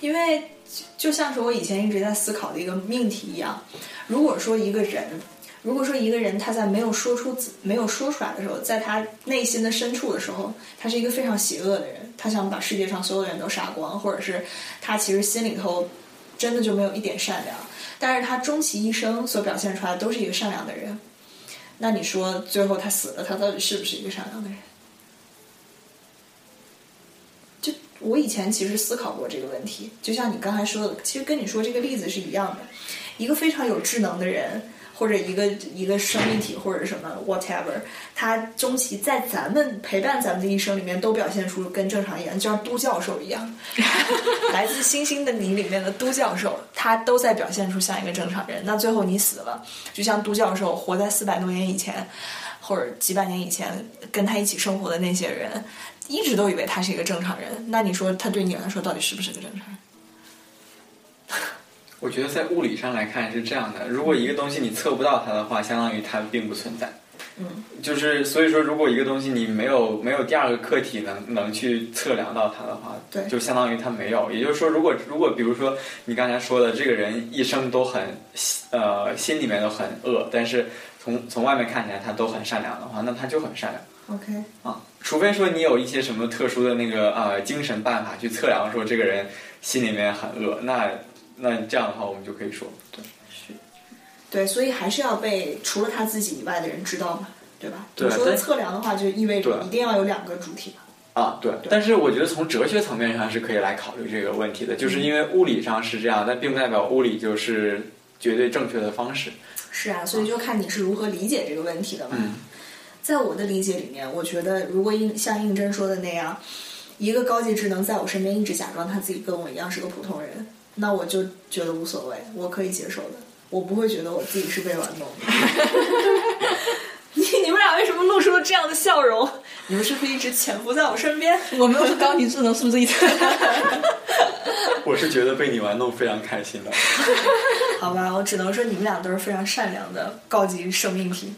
Speaker 3: 因为就就像是我以前一直在思考的一个命题一样，如果说一个人，如果说一个人他在没有说出自没有说出来的时候，在他内心的深处的时候，他是一个非常邪恶的人，他想把世界上所有的人都杀光，或者是他其实心里头真的就没有一点善良，但是他终其一生所表现出来的都是一个善良的人。那你说最后他死了，他到底是不是一个善良的人？就我以前其实思考过这个问题，就像你刚才说的，其实跟你说这个例子是一样的。一个非常有智能的人，或者一个一个生命体，或者什么 whatever，他终其在咱们陪伴咱们的一生里面，都表现出跟正常一样，就像都教授一样，来自星星的你里面的都教授，他都在表现出像一个正常人。那最后你死了，就像都教授活在四百多年以前，或者几百年以前跟他一起生活的那些人，一直都以为他是一个正常人。那你说他对你来说到底是不是个正常人？
Speaker 4: 我觉得在物理上来看是这样的：如果一个东西你测不到它的话，相当于它并不存在。
Speaker 3: 嗯，
Speaker 4: 就是所以说，如果一个东西你没有没有第二个客体能能去测量到它的话，
Speaker 3: 对
Speaker 4: 就相当于它没有。也就是说，如果如果比如说你刚才说的，这个人一生都很呃心里面都很恶，但是从从外面看起来他都很善良的话，那他就很善良。
Speaker 3: OK，
Speaker 4: 啊，除非说你有一些什么特殊的那个呃精神办法去测量说这个人心里面很恶，那那这样的话我们就可以说，对是
Speaker 3: 对，所以还是要被除了他自己以外的人知道嘛，对吧？你说测量的话，就意味着一定要有两个主体嘛。
Speaker 4: 啊对。但是我觉得从哲学层面上是可以来考虑这个问题的，就是因为物理上是这样，但并不代表物理就是绝对正确的方式。
Speaker 3: 是啊，所以就看你是如何理解这个问题的嘛。
Speaker 4: 嗯
Speaker 3: 在我的理解里面，我觉得如果应像应真说的那样，一个高级智能在我身边一直假装他自己跟我一样是个普通人，那我就觉得无所谓，我可以接受的，我不会觉得我自己是被玩弄的。你你们俩俩为什么露出了这样的笑容？你们是不是一直潜伏在我身边？
Speaker 5: 我们都是高级智能，是不是这意思？
Speaker 4: 我是觉得被你玩弄非常开心的。
Speaker 3: 好吧，我只能说你们俩都是非常善良的高级生命体。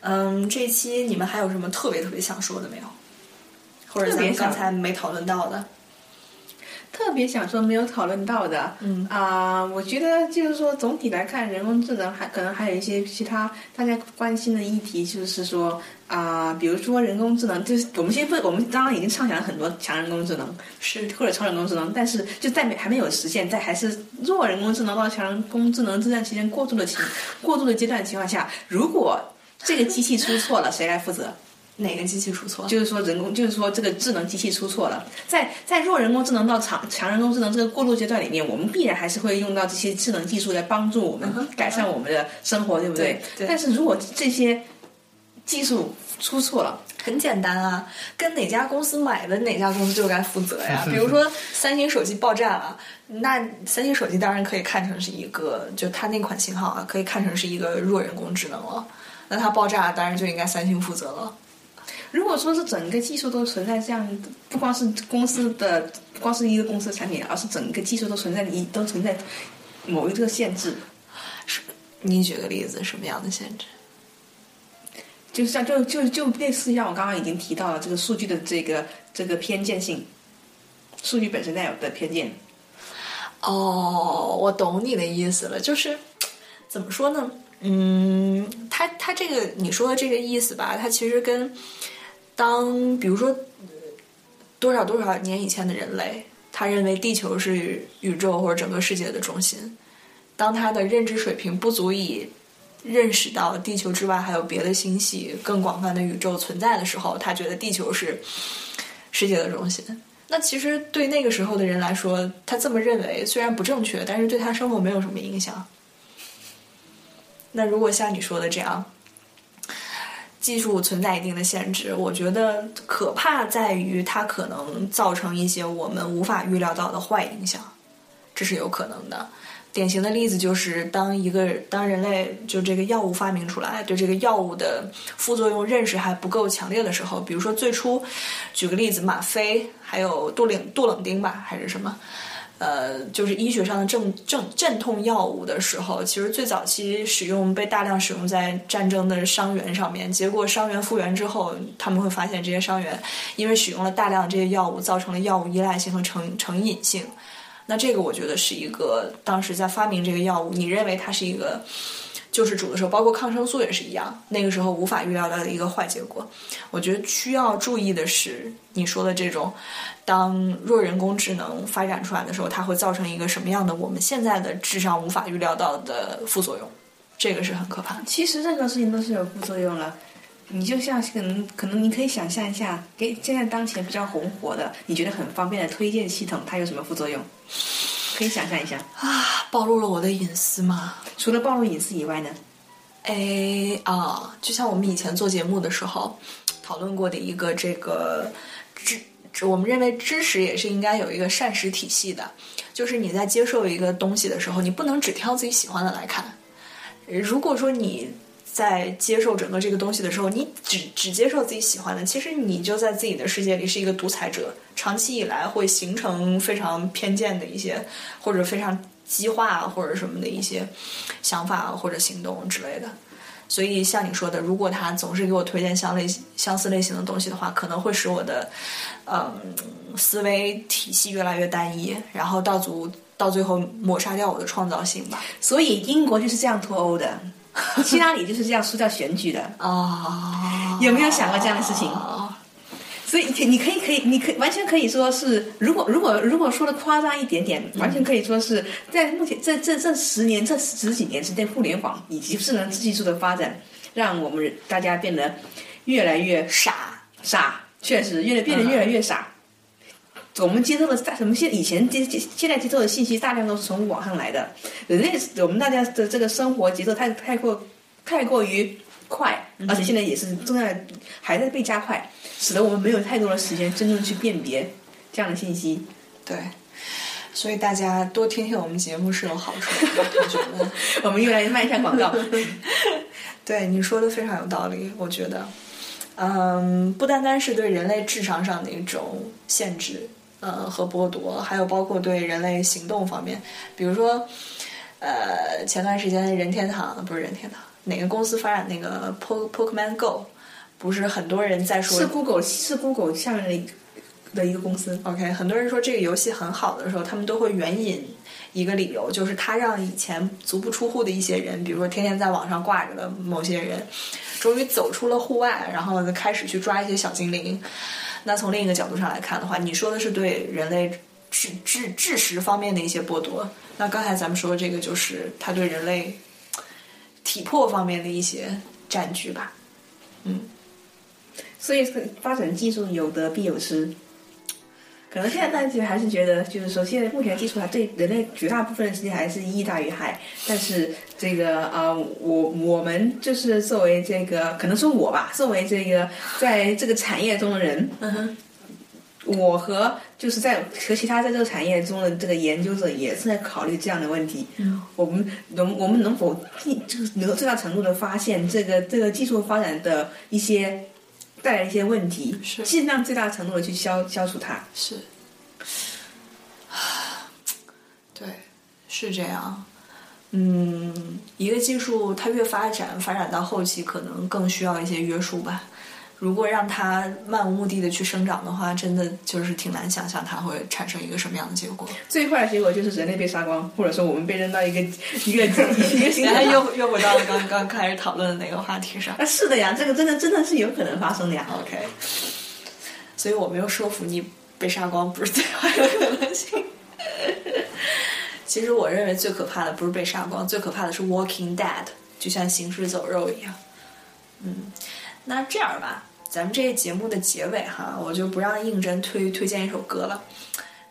Speaker 3: 嗯，这一期你们还有什么特别特别想说的没有？或者咱刚才没讨论到的？
Speaker 5: 特别想说没有讨论到的，
Speaker 3: 嗯
Speaker 5: 啊、我觉得就是说总体来看，人工智能还可能还有一些其他大家关心的议题，就是说啊、比如说人工智能，就是我们先不，我们刚刚已经畅想了很多强人工智能，
Speaker 3: 是
Speaker 5: 或者超人工智能，但是就在没还没有实现，在还是弱人工智能到强人工智能这段期间过渡的情过渡的阶段情况下，如果这个机器出错了，谁来负责？
Speaker 3: 哪个机器出错？
Speaker 5: 就是说人工，就是说这个智能机器出错了，在在弱人工智能到强强人工智能这个过渡阶段里面，我们必然还是会用到这些智能技术来帮助我们改善我们的生活，对不对？
Speaker 3: 对对
Speaker 5: 但是如果这些技术出错了，
Speaker 3: 很简单啊，跟哪家公司买的哪家公司就该负责呀。比如说三星手机爆炸了，那三星手机当然可以看成是一个，就它那款型号啊，可以看成是一个弱人工智能了。那它爆炸，当然就应该三星负责了。
Speaker 5: 如果说是整个技术都存在这样，不光是公司的，不光是一个公司的产品，而是整个技术都存在一都存在某一个限制，是
Speaker 3: 你举个例子，什么样的限制？
Speaker 5: 就像就就就类似像我刚刚已经提到了这个数据的这个这个偏见性，数据本身带有的偏见。
Speaker 3: 哦，我懂你的意思了，就是怎么说呢？嗯，他他这个你说的这个意思吧，它其实跟当比如说多少多少年以前的人类，他认为地球是宇宙或者整个世界的中心，当他的认知水平不足以认识到地球之外还有别的星系、更广泛的宇宙存在的时候，他觉得地球是世界的中心。那其实对那个时候的人来说，他这么认为虽然不正确，但是对他生活没有什么影响。那如果像你说的这样，技术存在一定的限制，我觉得可怕在于它可能造成一些我们无法预料到的坏影响，这是有可能的。典型的例子就是，当一个当人类就这个药物发明出来，对这个药物的副作用认识还不够强烈的时候，比如说最初，举个例子，吗啡还有杜冷杜冷丁吧，还是什么，呃，就是医学上的镇镇镇痛药物的时候，其实最早期使用被大量使用在战争的伤员上面，结果伤员复原之后，他们会发现这些伤员因为使用了大量的这些药物，造成了药物依赖性和成成瘾性。那这个我觉得是一个当时在发明这个药物，你认为它是一个就是煮的时候，包括抗生素也是一样，那个时候无法预料到的一个坏结果。我觉得需要注意的是你说的这种，当弱人工智能发展出来的时候，它会造成一个什么样的我们现在的智商无法预料到的副作用，这个是很可怕的。
Speaker 5: 其实任何事情都是有副作用了。你就像可能可能你可以想象一下，给现在当前比较红火的，你觉得很方便的推荐系统，它有什么副作用？可以想象一下。
Speaker 3: 啊，暴露了我的隐私吗？
Speaker 5: 除了暴露隐私以外呢？
Speaker 3: 哎啊，就像我们以前做节目的时候讨论过的一个这个知，知我们认为知识也是应该有一个膳食体系的，就是你在接受一个东西的时候，你不能只挑自己喜欢的来看。如果说你在接受整个这个东西的时候，你只只接受自己喜欢的，其实你就在自己的世界里是一个独裁者，长期以来会形成非常偏见的一些或者非常激化或者什么的一些想法或者行动之类的。所以像你说的，如果他总是给我推荐相类相似类型的东西的话，可能会使我的嗯思维体系越来越单一，然后到足到最后抹杀掉我的创造性吧。
Speaker 5: 所以英国就是这样脱欧的，希拉里就是这样输掉选举的。
Speaker 3: 啊，
Speaker 5: 有没有想过这样的事情？所以你可以可以你可以完全可以说是，如果如果如果说的夸张一点点，完全可以说是在目前这这这十年这十几年之内，互联网以及智能技术的发展，让我们大家变得越来越
Speaker 3: 傻，
Speaker 5: 傻，确实越来变得越来越傻。我们接受的大，我们现以前接接现在接受的信息大量都是从网上来的，人类我们大家的这个生活节奏太太过太过于快，而且现在也是正在还在被加快，使得我们没有太多的时间真正去辨别这样的信息。
Speaker 3: 对。所以大家多听听我们节目是有好处的，同学们。
Speaker 5: 我们越来越迈向广告。
Speaker 3: 对你说的非常有道理，我觉得，嗯，不单单是对人类智商上的一种限制，呃和剥夺，还有包括对人类行动方面，比如说，呃，前段时间任天堂不是任天堂，哪个公司发展那个 Po Pokemon Go，不是很多人在说
Speaker 5: 是 Google 是 Google 下面的一个的一个公司。
Speaker 3: OK，很多人说这个游戏很好的时候，他们都会援引一个理由，就是他让以前足不出户的一些人，比如说天天在网上挂着的某些人，终于走出了户外，然后开始去抓一些小精灵。那从另一个角度上来看的话，你说的是对人类智智智识方面的一些剥夺。那刚才咱们说的这个，就是它对人类体魄方面的一些占据吧。
Speaker 5: 嗯所以发展技术有得必有失。可能现在大家还是觉得，就是说，现在目前技术还对人类绝大部分的事情还是益大于害。但是这个啊、呃我我们就是作为这个，可能说我吧，作为这个在这个产业中的人，
Speaker 3: 嗯哼，
Speaker 5: 我和就是在和其他在这个产业中的这个研究者也是在考虑这样的问题。
Speaker 3: 嗯，
Speaker 5: 我们能我们能否尽就是能够最大程度的发现这个这个技术发展的一些带来一些问题，
Speaker 3: 是
Speaker 5: 尽量最大程度的去消消除它。
Speaker 3: 是，对，是这样。嗯，一个技术它越发展，发展到后期可能更需要一些约束吧。如果让它漫无目的的去生长的话，真的就是挺难想象它会产生一个什么样的结果。
Speaker 5: 最坏的结果就是人类被杀光，或者说我们被扔到一个 一个一个星球上。
Speaker 3: 又又回到了刚刚开始讨论的那个话题上。
Speaker 5: 啊，是的呀，这个真的真的是有可能发生的呀。
Speaker 3: OK，所以我没有说服你被杀光不是最坏的可能性。其实我认为最可怕的不是被杀光，最可怕的是 Walking Dead，就像行尸走肉一样。嗯，那这样吧，咱们这个节目的结尾哈，我就不让应真推推荐一首歌了。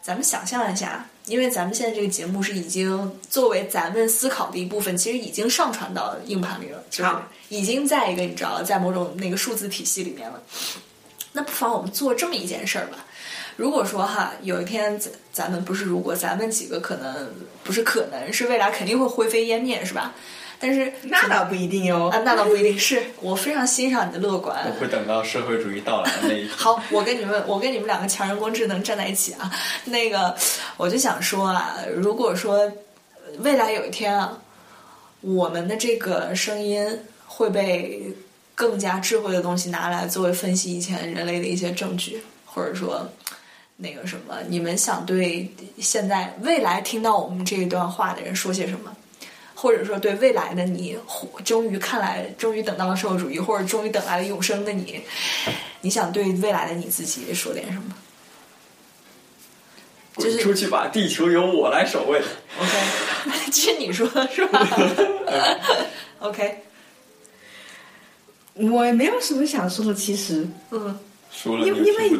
Speaker 3: 咱们想象一下，因为咱们现在这个节目是已经作为咱们思考的一部分，其实已经上传到硬盘里了，就是
Speaker 5: 好
Speaker 3: 已经在一个你知道，在某种那个数字体系里面了。那不妨我们做这么一件事儿吧。如果说哈，有一天咱咱们不是如果咱们几个可能不是可能是未来肯定会灰飞烟灭是吧？但是
Speaker 5: 那倒不一定哟
Speaker 3: 啊，。那倒不一定是我非常欣赏你的乐观。
Speaker 4: 我会等到社会主义到来的那一天。
Speaker 3: 好，我跟你们，我跟你们两个强人工智能站在一起啊。那个，我就想说啊，如果说呃未来有一天啊，我们的这个声音会被更加智慧的东西拿来作为分析以前人类的一些证据，或者说那个什么，你们想对现在未来听到我们这一段话的人说些什么？或者说对未来的你，终于看来，终于等到了社会主义，或者终于等来了永生的你，你想对未来的你自己说点什么就是
Speaker 4: 滚出去吧，地球由我来守卫。
Speaker 3: ？OK，这是你说的是吧？OK，
Speaker 5: 我没有什么想说的，其实，
Speaker 3: 嗯，
Speaker 4: 说了你
Speaker 5: 因因为。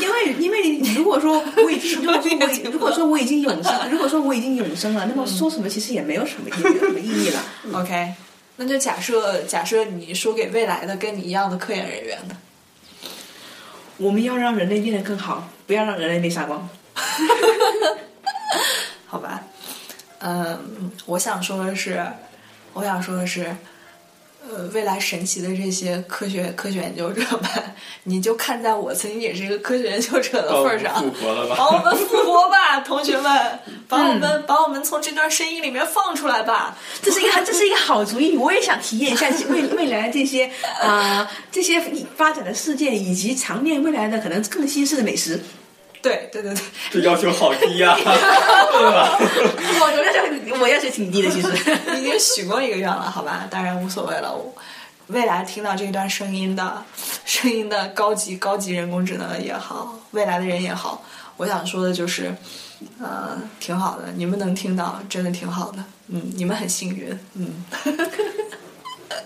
Speaker 5: 因为因为如果说我已经 如果说我已如果说我已经永生，如果说我已经永生了，那么说什么其实也没有什么也没有什么意义了。
Speaker 3: OK，那就假设假设你说给未来的跟你一样的科研人员的，
Speaker 5: 我们要让人类变得更好，不要让人类被杀光。
Speaker 3: 好吧？嗯，我想说的是，我想说的是，呃，未来神奇的这些科学科学研究者们，你就看在我曾经也是一个科学研究者的
Speaker 4: 哦
Speaker 3: 份儿上，
Speaker 4: 复活了吧？
Speaker 3: 把我们复活吧，同学们，把我们、把我们从这段声音里面放出来吧。
Speaker 5: 这是一个这是一个好主意，我也想体验一下 未未来这些啊、这些发展的世界，以及尝遍未来的可能更新式的美食。
Speaker 3: 对对对对，
Speaker 4: 这要求好低呀、对 吧？
Speaker 5: 我我要求我要求挺低的，其实。
Speaker 3: 已经许过一个愿了，好吧？当然无所谓了。我未来听到这段声音的声音的高级高级人工智能也好，未来的人也好，我想说的就是，呃，挺好的，你们能听到，真的挺好的。嗯，你们很幸运。嗯，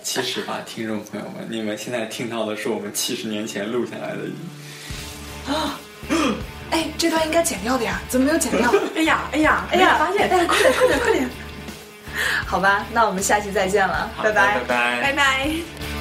Speaker 4: 其实吧，听众朋友们，你们现在听到的是我们七十年前录下来的音。
Speaker 3: 哎，这段应该剪掉的呀，怎么没有剪掉？
Speaker 5: 哎呀哎呀
Speaker 3: 哎呀
Speaker 5: 发现，但是快点 快点快点，
Speaker 3: 好吧，那我们下期再见了，拜拜
Speaker 4: 拜拜
Speaker 5: 拜拜。